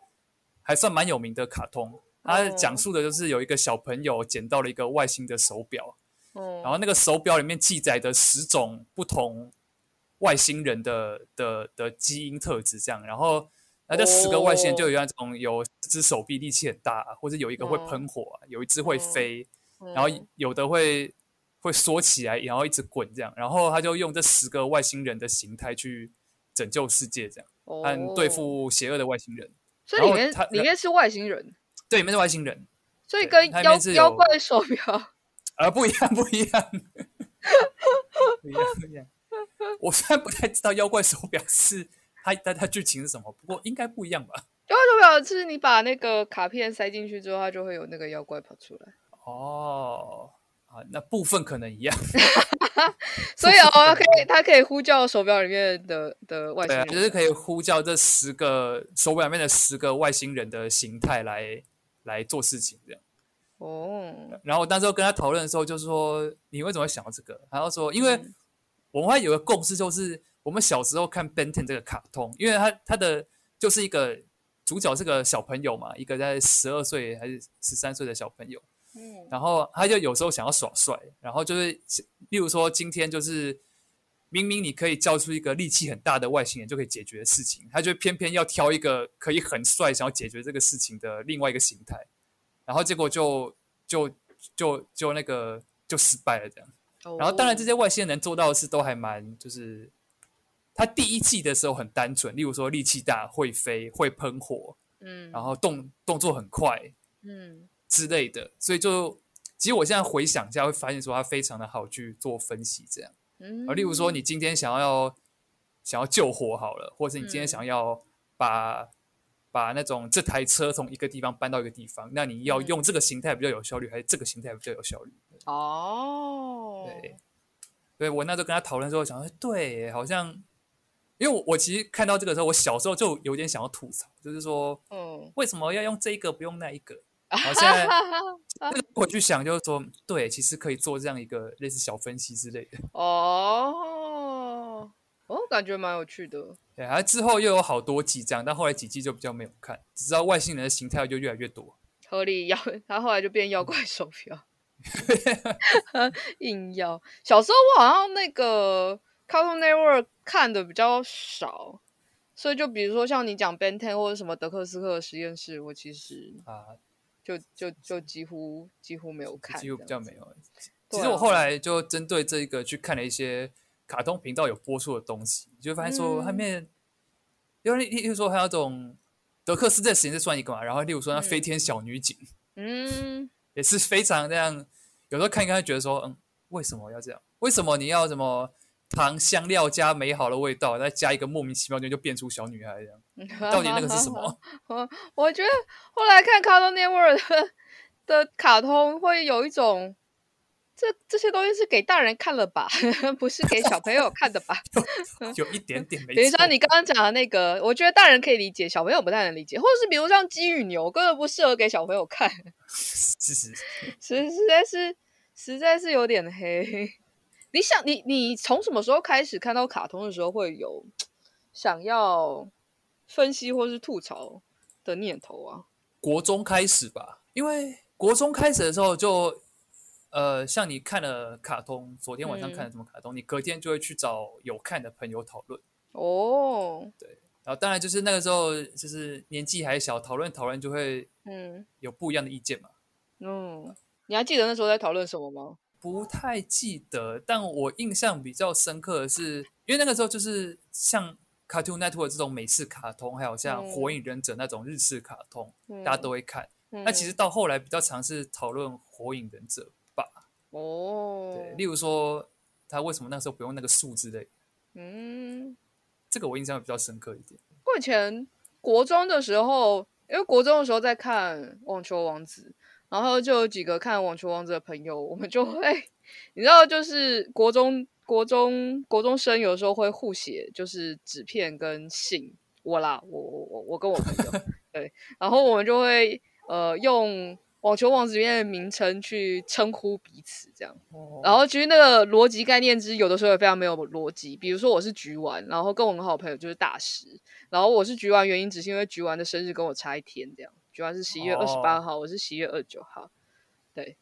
还算蛮有名的卡通。它讲述的就是有一个小朋友捡到了一个外星的手表，然后那个手表里面记载的十种不同外星人的的的基因特质，这样。然后那这十个外星人就有那种有四只手臂、力气很大，或者有一个会喷火，有一只会飞，然后有的会。会缩起来，然后一直滚这样，然后他就用这十个外星人的形态去拯救世界，这样，和对付邪恶的外星人。所以里面里面是外星人，对，里面是外星人，所以跟妖妖怪手表啊 不一样，不一样，不一样，不一样。我虽然不太知道妖怪手表是它但它剧情是什么，不过应该不一样吧？妖怪手表是你把那个卡片塞进去之后，它就会有那个妖怪跑出来。哦。那部分可能一样，所以哦，可以，它可以呼叫手表里面的的外星人，就是可以呼叫这十个手表里面的十个外星人的形态来来做事情，这样。哦。然后我当时跟他讨论的时候，就是说你为什么会想到这个？然后说，因为我们会有个共识，就是我们小时候看 Ben Ten 这个卡通，因为他他的就是一个主角是个小朋友嘛，一个在十二岁还是十三岁的小朋友。嗯，然后他就有时候想要耍帅，然后就是，例如说今天就是明明你可以叫出一个力气很大的外星人就可以解决的事情，他就偏偏要挑一个可以很帅想要解决这个事情的另外一个形态，然后结果就就就就那个就失败了这样。然后当然这些外星人能做到的事都还蛮就是，他第一季的时候很单纯，例如说力气大、会飞、会喷火，嗯，然后动动作很快，嗯。之类的，所以就其实我现在回想一下，会发现说它非常的好去做分析，这样。嗯。而例如说，你今天想要想要救火好了，或者是你今天想要把、嗯、把那种这台车从一个地方搬到一个地方，那你要用这个形态比较有效率，还是这个形态比较有效率？哦。对。对，我那时候跟他讨论之后，想说，对，好像，因为我我其实看到这个时候，我小时候就有点想要吐槽，就是说，嗯，为什么要用这一个不用那一个？好，现在 我去想，就是说，对，其实可以做这样一个类似小分析之类的。哦，哦，感觉蛮有趣的。对，然后之后又有好多季这样，但后来几季就比较没有看，只知道外星人的形态就越来越多。合理妖，他后来就变妖怪手表，硬要。小时候我好像那个 Cartoon Network 看的比较少，所以就比如说像你讲 Ben Ten 或者什么德克斯克实验室，我其实啊。就就就几乎几乎没有看，几乎比较没有。其实我后来就针对这个去看了一些卡通频道有播出的东西，就会发现说，后面，因为例如说还有种德克斯这实验室算一个嘛，然后例如说那飞天小女警，嗯，也是非常这样。有时候看一看，觉得说，嗯，为什么要这样？为什么你要什么糖香料加美好的味道，再加一个莫名其妙就就变出小女孩这样？到底那个是什么？我 我觉得后来看 Cartoon Network 的的卡通会有一种。这这些东西是给大人看了吧，不是给小朋友看的吧？有，有一点点没错。比如说你刚刚讲的那个，我觉得大人可以理解，小朋友不太能理解。或者是比如像鸡与牛，根本不适合给小朋友看。是是，实实在是实在是有点黑。你想，你你从什么时候开始看到卡通的时候会有想要分析或是吐槽的念头啊？国中开始吧，因为国中开始的时候就。呃，像你看了卡通，昨天晚上看了什么卡通，嗯、你隔天就会去找有看的朋友讨论。哦，对，然后当然就是那个时候，就是年纪还小，讨论讨论就会，嗯，有不一样的意见嘛。嗯，你还记得那时候在讨论什么吗？不太记得，但我印象比较深刻的是，因为那个时候就是像 Cartoon Network 这种美式卡通，还有像火影忍者那种日式卡通，嗯、大家都会看。嗯、那其实到后来比较尝试讨论火影忍者。吧哦，对，例如说他为什么那时候不用那个树之类，嗯，这个我印象比较深刻一点。我以前国中的时候，因为国中的时候在看《网球王子》，然后就有几个看《网球王子》的朋友，我们就会，你知道，就是国中国中国中生有时候会互写，就是纸片跟信，我啦，我我我我跟我朋友，对，然后我们就会呃用。网球王子里面的名称去称呼彼此，这样，然后其实那个逻辑概念之有的时候也非常没有逻辑。比如说我是局丸，然后跟我很好的朋友就是大师，然后我是局丸原因只是因为局丸的生日跟我差一天，这样，菊丸是十一月二十八号，我是十一月二十九号，对，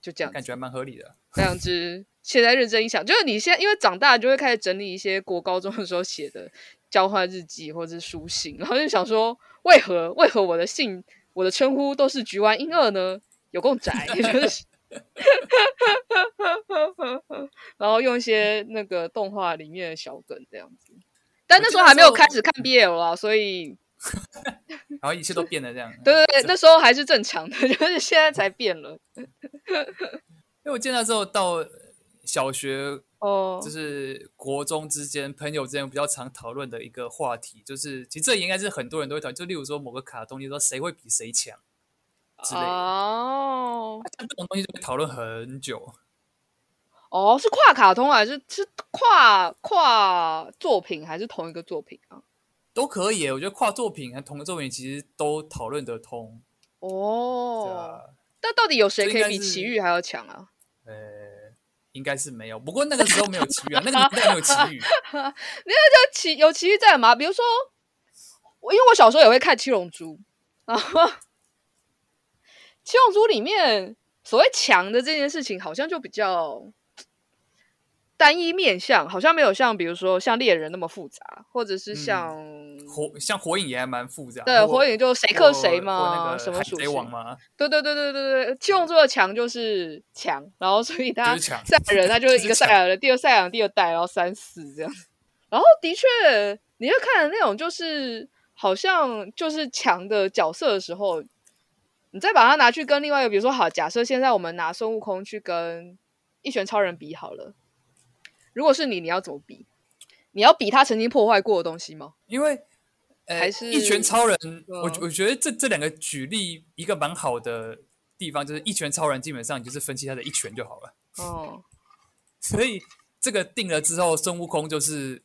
就这样，感觉还蛮合理的。这样子，现在认真一想，就是你现在因为长大就会开始整理一些国高中的时候写的交换日记或者是书信，然后就想说，为何为何我的信。我的称呼都是菊丸英二呢，有够宅，就是，然后用一些那个动画里面的小梗这样子，但那时候还没有开始看 BL 啊，所以，然后一切都变了这样。对对对，那时候还是正常的，就是现在才变了。因为我见到之后到小学。哦，oh. 就是国中之间朋友之间比较常讨论的一个话题，就是其实这应该是很多人都会讨论，就例如说某个卡通，你说谁会比谁强之类的哦，像、oh. 这种东西就会讨论很久。哦，oh, 是跨卡通还是是跨跨作品还是同一个作品啊？都可以，我觉得跨作品和同一个作品其实都讨论得通。哦，oh. 啊、但到底有谁可以比奇遇还要强啊？呃应该是没有，不过那个时候没有奇遇啊，那个时候没有奇遇。那个叫奇有奇遇在吗？比如说，我因为我小时候也会看七龙珠啊，七龙珠里面所谓强的这件事情，好像就比较。单一面向好像没有像比如说像猎人那么复杂，或者是像、嗯、火像火影也还蛮复杂。对，火影就谁克谁嘛，那个什么属性吗？对对对对对对，七龙珠的强就是强，然后所以他赛亚人他就是一个赛亚人，第二赛亚人第二代，然后三四这样。然后的确，你会看那种就是好像就是强的角色的时候，你再把它拿去跟另外一个，比如说好，假设现在我们拿孙悟空去跟一拳超人比好了。如果是你，你要怎么比？你要比他曾经破坏过的东西吗？因为，呃、还是一拳超人，嗯、我我觉得这这两个举例一个蛮好的地方，就是一拳超人基本上你就是分析他的一拳就好了。哦，所以这个定了之后，孙悟空就是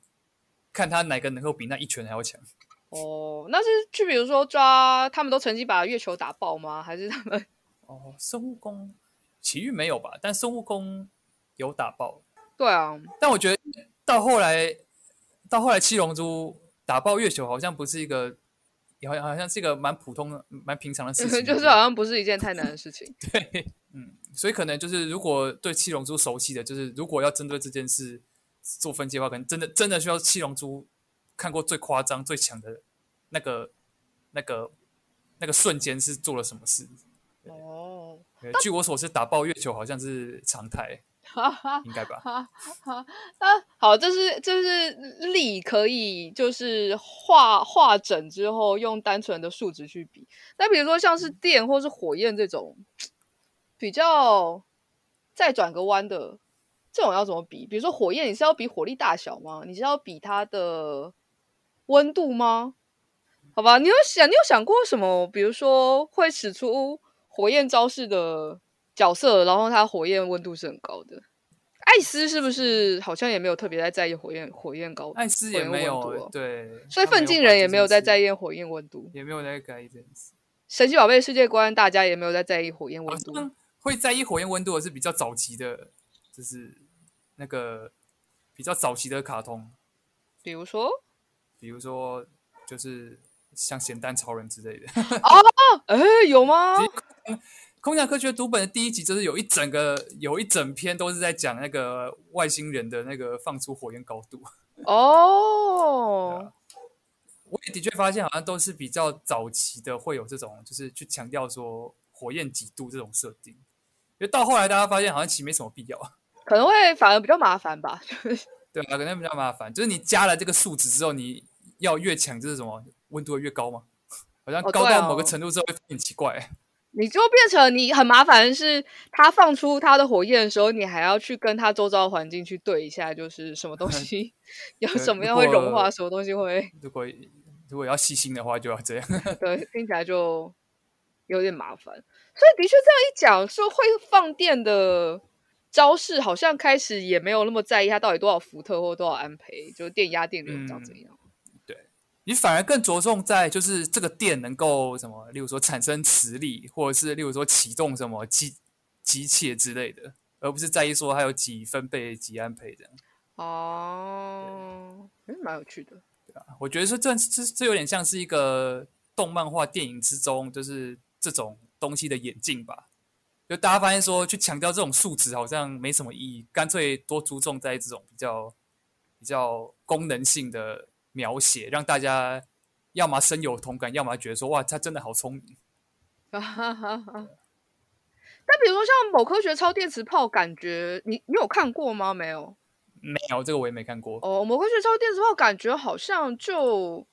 看他哪个能够比那一拳还要强。哦，那是去比如说抓他们都曾经把月球打爆吗？还是他们？哦，孙悟空奇遇没有吧？但孙悟空有打爆。对啊，但我觉得到后来，到后来七龙珠打爆月球好像不是一个，好像好像是一个蛮普通的、蛮平常的事情，就是好像不是一件太难的事情。对，嗯，所以可能就是如果对七龙珠熟悉的，就是如果要针对这件事做分析的话，可能真的真的需要七龙珠看过最夸张、最强的那个、那个、那个瞬间是做了什么事。哦，据我所知，打爆月球好像是常态。哈哈，应该吧。哈哈，那好，这是这是力可以就是画画整之后用单纯的数值去比。那比如说像是电或是火焰这种比较再转个弯的这种要怎么比？比如说火焰，你是要比火力大小吗？你是要比它的温度吗？好吧，你有想，你有想过什么？比如说会使出火焰招式的角色，然后他火焰温度是很高的。艾斯是不是好像也没有特别在在意火焰火焰高？艾斯也没有、哦、对，所以奋进人也没有在在意火焰温度，也没有在在意这件事。神奇宝贝世界观大家也没有在在意火焰温度，会在意火焰温度的是比较早期的，就是那个比较早期的卡通，比如说，比如说就是像咸蛋超人之类的哦，哎，有吗？空想科学读本的第一集就是有一整个有一整篇都是在讲那个外星人的那个放出火焰高度哦。Oh. 我也的确发现好像都是比较早期的会有这种，就是去强调说火焰几度这种设定，因为到后来大家发现好像其实没什么必要，可能会反而比较麻烦吧。对啊，可能比较麻烦，就是你加了这个数值之后，你要越强就是什么温度会越高吗？好像高到某个程度之后会很奇怪。Oh, 你就变成你很麻烦是，他放出他的火焰的时候，你还要去跟他周遭环境去对一下，就是什么东 西有什么样会融化，什么东西会。如果如果要细心的话，就要这样。对，听起来就有点麻烦。所以的确这样一讲，说会放电的招式，好像开始也没有那么在意它到底多少伏特或多少安培，就是电压、电流长怎样。嗯你反而更着重在就是这个电能够什么，例如说产生磁力，或者是例如说启动什么机机械之类的，而不是在意说它有几分贝、几安培这样。哦，嗯，蛮有趣的。对啊，我觉得说这这这有点像是一个动漫画电影之中，就是这种东西的演进吧。就大家发现说，去强调这种数值好像没什么意义，干脆多注重在这种比较比较功能性的。描写让大家要么深有同感，要么觉得说哇，他真的好聪明。那比如说像某科学超电磁炮，感觉你你有看过吗？没有，没有，这个我也没看过。哦，某科学超电磁炮感觉好像就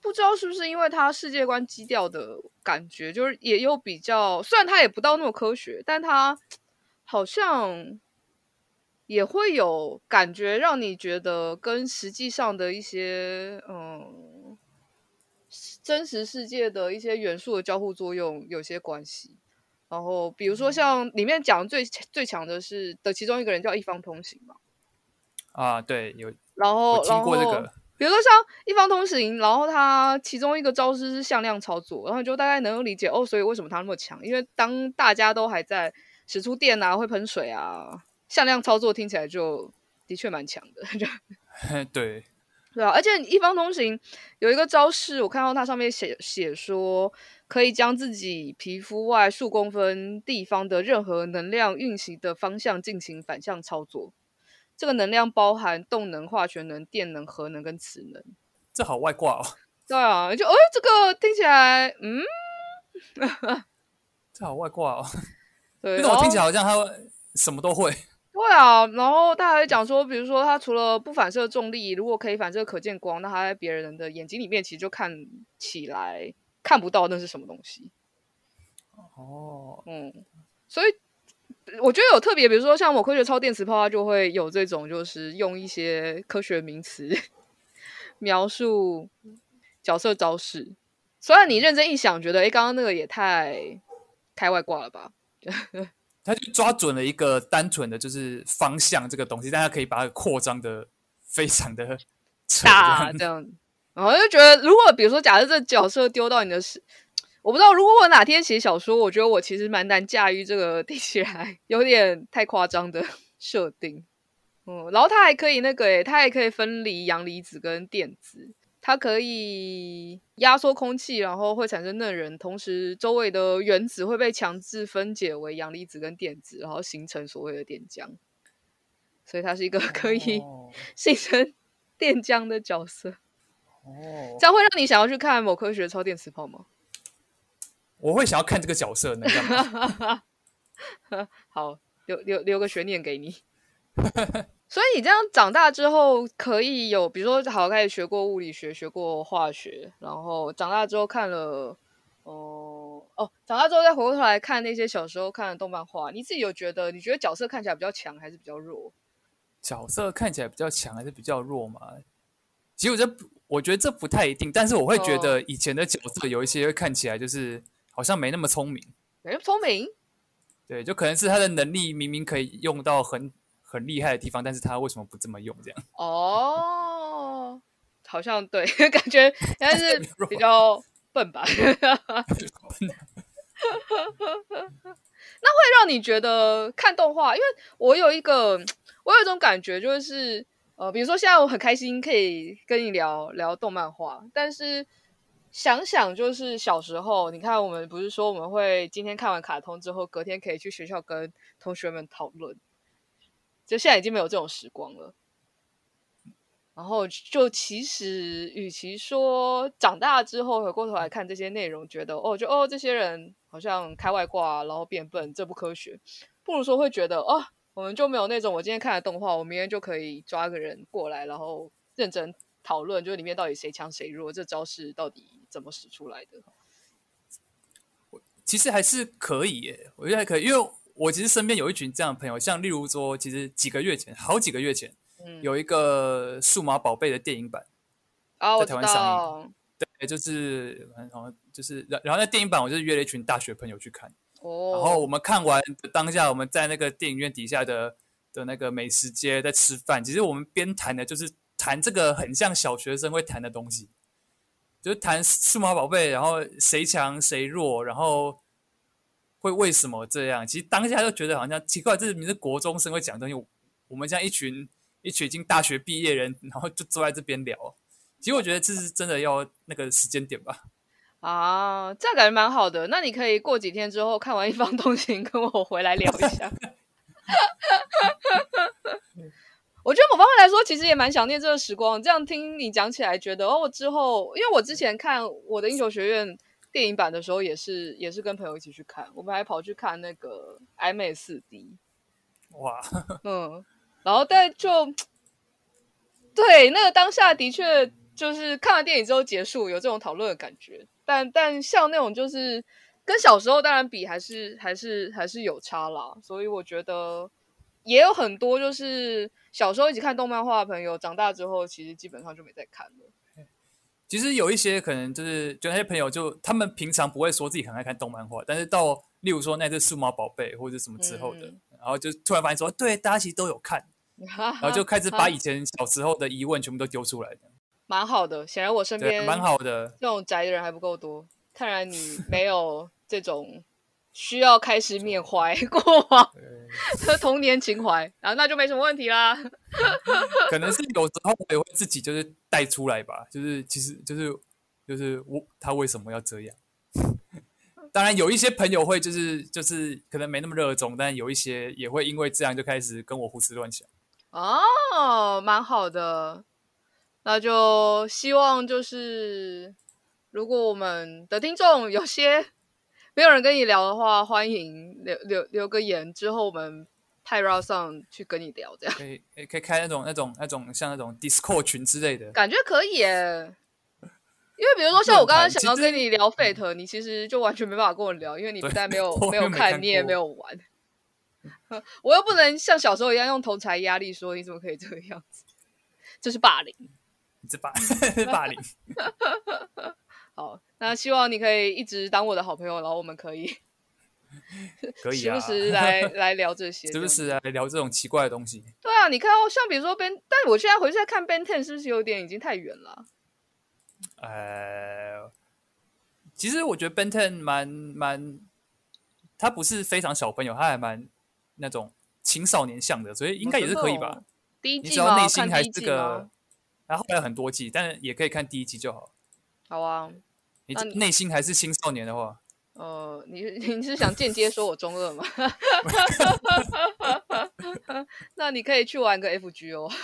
不知道是不是因为它世界观基调的感觉，就是也有比较，虽然它也不到那么科学，但它好像。也会有感觉，让你觉得跟实际上的一些嗯真实世界的一些元素的交互作用有些关系。然后，比如说像里面讲最最强的是的其中一个人叫一方通行嘛。啊，对，有。然后，听过这个。比如说像一方通行，然后他其中一个招式是向量操作，然后就大概能够理解哦，所以为什么他那么强？因为当大家都还在使出电啊，会喷水啊。向量操作听起来就的确蛮强的，就 对对啊，而且一方通行有一个招式，我看到它上面写写说，可以将自己皮肤外数公分地方的任何能量运行的方向进行反向操作。这个能量包含动能、化学能、电能、核能跟磁能。这好外挂哦。对啊，就哎，这个听起来，嗯，这好外挂哦。对，那我听起来好像他什么都会。对啊，然后他还讲说，比如说他除了不反射重力，如果可以反射可见光，那他在别人的眼睛里面其实就看起来看不到那是什么东西。哦，嗯，所以我觉得有特别，比如说像某科学超电磁炮，它就会有这种，就是用一些科学名词 描述角色招式。虽然你认真一想，觉得哎，刚刚那个也太开外挂了吧。他就抓准了一个单纯的就是方向这个东西，但他可以把它扩张的非常的 大这样，然后就觉得，如果比如说，假设这角色丢到你的是，我不知道，如果我哪天写小说，我觉得我其实蛮难驾驭这个听起来有点太夸张的设定，嗯，然后它还可以那个诶，它还可以分离阳离子跟电子。它可以压缩空气，然后会产生嫩人，同时周围的原子会被强制分解为阳离子跟电子，然后形成所谓的电浆。所以它是一个可以 形成电浆的角色。哦，这样会让你想要去看某科学超电磁炮吗？我会想要看这个角色呢。好，留留留个悬念给你。所以你这样长大之后，可以有，比如说，好开始学过物理学，学过化学，然后长大之后看了，哦、呃、哦，长大之后再回过头来看那些小时候看的动漫画，你自己有觉得，你觉得角色看起来比较强还是比较弱？角色看起来比较强还是比较弱嘛？其实我觉得我觉得这不太一定，但是我会觉得以前的角色有一些看起来就是好像没那么聪明，没那么聪明。对，就可能是他的能力明明可以用到很很厉害的地方，但是他为什么不这么用？这样 哦，好像对，感觉 但是比较笨吧。那会让你觉得看动画，因为我有一个，我有一种感觉，就是呃，比如说现在我很开心可以跟你聊聊动漫画，但是想想就是小时候，你看我们不是说我们会今天看完卡通之后，隔天可以去学校跟同学们讨论，就现在已经没有这种时光了。然后就其实，与其说长大之后回过头来看这些内容，觉得哦，就哦这些人好像开外挂，然后变笨，这不科学，不如说会觉得哦，我们就没有那种我今天看的动画，我明天就可以抓个人过来，然后认真讨论，就是里面到底谁强谁弱，这招式到底怎么使出来的？其实还是可以耶，我觉得还可以，因为我其实身边有一群这样的朋友，像例如说，其实几个月前，好几个月前。有一个数码宝贝的电影版啊，在台湾上映。对，就是然后就是然然后那电影版，我就是约了一群大学朋友去看。哦。然后我们看完当下，我们在那个电影院底下的的那个美食街在吃饭。其实我们边谈的就是谈这个很像小学生会谈的东西，就是谈数码宝贝，然后谁强谁弱，然后会为什么这样。其实当下就觉得好像奇怪，这是你是国中生会讲东西。我们像一群。一群已经大学毕业人，然后就坐在这边聊。其实我觉得这是真的要那个时间点吧。啊，这样感觉蛮好的。那你可以过几天之后看完《一方通行》，跟我回来聊一下。我觉得某方面来说，其实也蛮想念这个时光。这样听你讲起来，觉得哦，之后因为我之前看我的英雄学院电影版的时候，也是也是跟朋友一起去看，我们还跑去看那个 IMAX 四 D。哇，嗯。然后，但就对那个当下的确就是看完电影之后结束，有这种讨论的感觉。但但像那种就是跟小时候当然比，还是还是还是有差啦。所以我觉得也有很多就是小时候一起看动漫画的朋友，长大之后其实基本上就没再看了。其实有一些可能就是就那些朋友就，他们平常不会说自己很爱看动漫画，但是到例如说那只数码宝贝或者什么之后的，嗯、然后就突然发现说，对，大家其实都有看。然后就开始把以前小时候的疑问全部都丢出来的，蛮好的。显然我身边蛮好的 这种宅的人还不够多。看来你没有这种需要开始缅怀 过往的 童年情怀，然后那就没什么问题啦。可能是有时候我也会自己就是带出来吧，就是其实就是就是我他为什么要这样？当然有一些朋友会就是就是可能没那么热衷，但有一些也会因为这样就开始跟我胡思乱想。哦，蛮好的，那就希望就是，如果我们的听众有些没有人跟你聊的话，欢迎留留留个言，之后我们派 RA 上去跟你聊，这样可以可以开那种那种那种像那种 Discord 群之类的，感觉可以耶。因为比如说像我刚刚想要跟你聊 Fate，你其实就完全没办法跟我聊，因为你不但没有没有看，你也没有玩。我又不能像小时候一样用同才压力说，你怎么可以这个样子？这是霸凌，这霸凌 霸凌。好，那希望你可以一直当我的好朋友，然后我们可以 可以、啊、时不时来 来聊这些，时不时来聊这种奇怪的东西。对啊，你看哦，像比如说 Ben，但我现在回去再看 Ben Ten，是不是有点已经太远了？呃，其实我觉得 Ben Ten 蛮蛮，他不是非常小朋友，他还蛮。那种青少年向的，所以应该也是可以吧。第一季你只要内心还个，然后还有很多季，但是也可以看第一季就好。好啊，你内心还是青少年的话，呃，你 你是想间接说我中二吗？那你可以去玩个 FGO。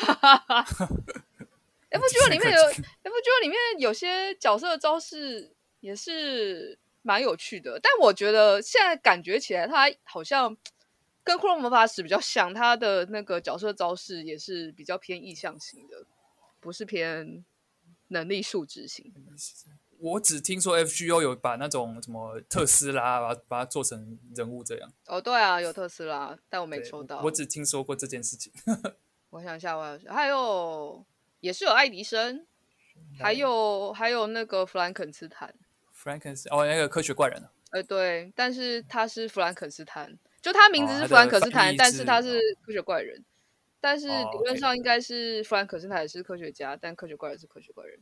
FGO 里面有 FGO 里面有些角色的招式也是蛮有趣的，但我觉得现在感觉起来，它好像。跟《骷髅魔法使》比较像，它的那个角色招式也是比较偏意向型的，不是偏能力数值型。我只听说 FGO 有把那种什么特斯拉把把它做成人物这样。哦，对啊，有特斯拉，但我没抽到。我只听说过这件事情。我想一下，我想，还有也是有爱迪生。还有还有那个弗兰肯斯坦。弗兰肯斯哦，那个科学怪人。呃，对，但是他是弗兰肯斯坦，就他名字是弗兰肯斯坦，哦、但是他是科学怪人。但是理论上应该是弗兰肯斯坦也是科学家，但科学怪人是科学怪人。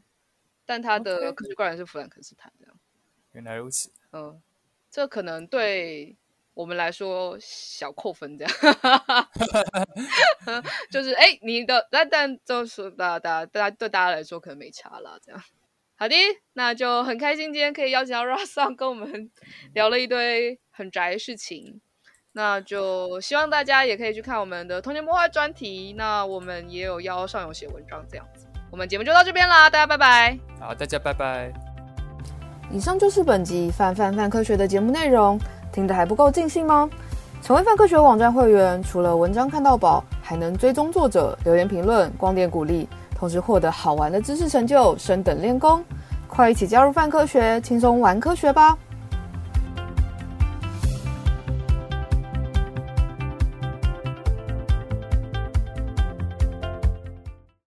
但他的科学怪人是弗兰肯斯坦这样。原来如此。嗯，这可能对我们来说小扣分这样。就是哎，你的但但就是大家大家大家对大家来说可能没差啦这样。好的，那就很开心今天可以邀请到 Rock 跟我们 聊了一堆很宅的事情，那就希望大家也可以去看我们的童年魔幻专题，那我们也有邀上勇写文章这样子，我们节目就到这边啦，大家拜拜。好，大家拜拜。以上就是本集范范范科学的节目内容，听得还不够尽兴吗？成为范科学网站会员，除了文章看到宝，还能追踪作者、留言评论、光点鼓励。同时获得好玩的知识成就，升等练功，快一起加入范科学，轻松玩科学吧！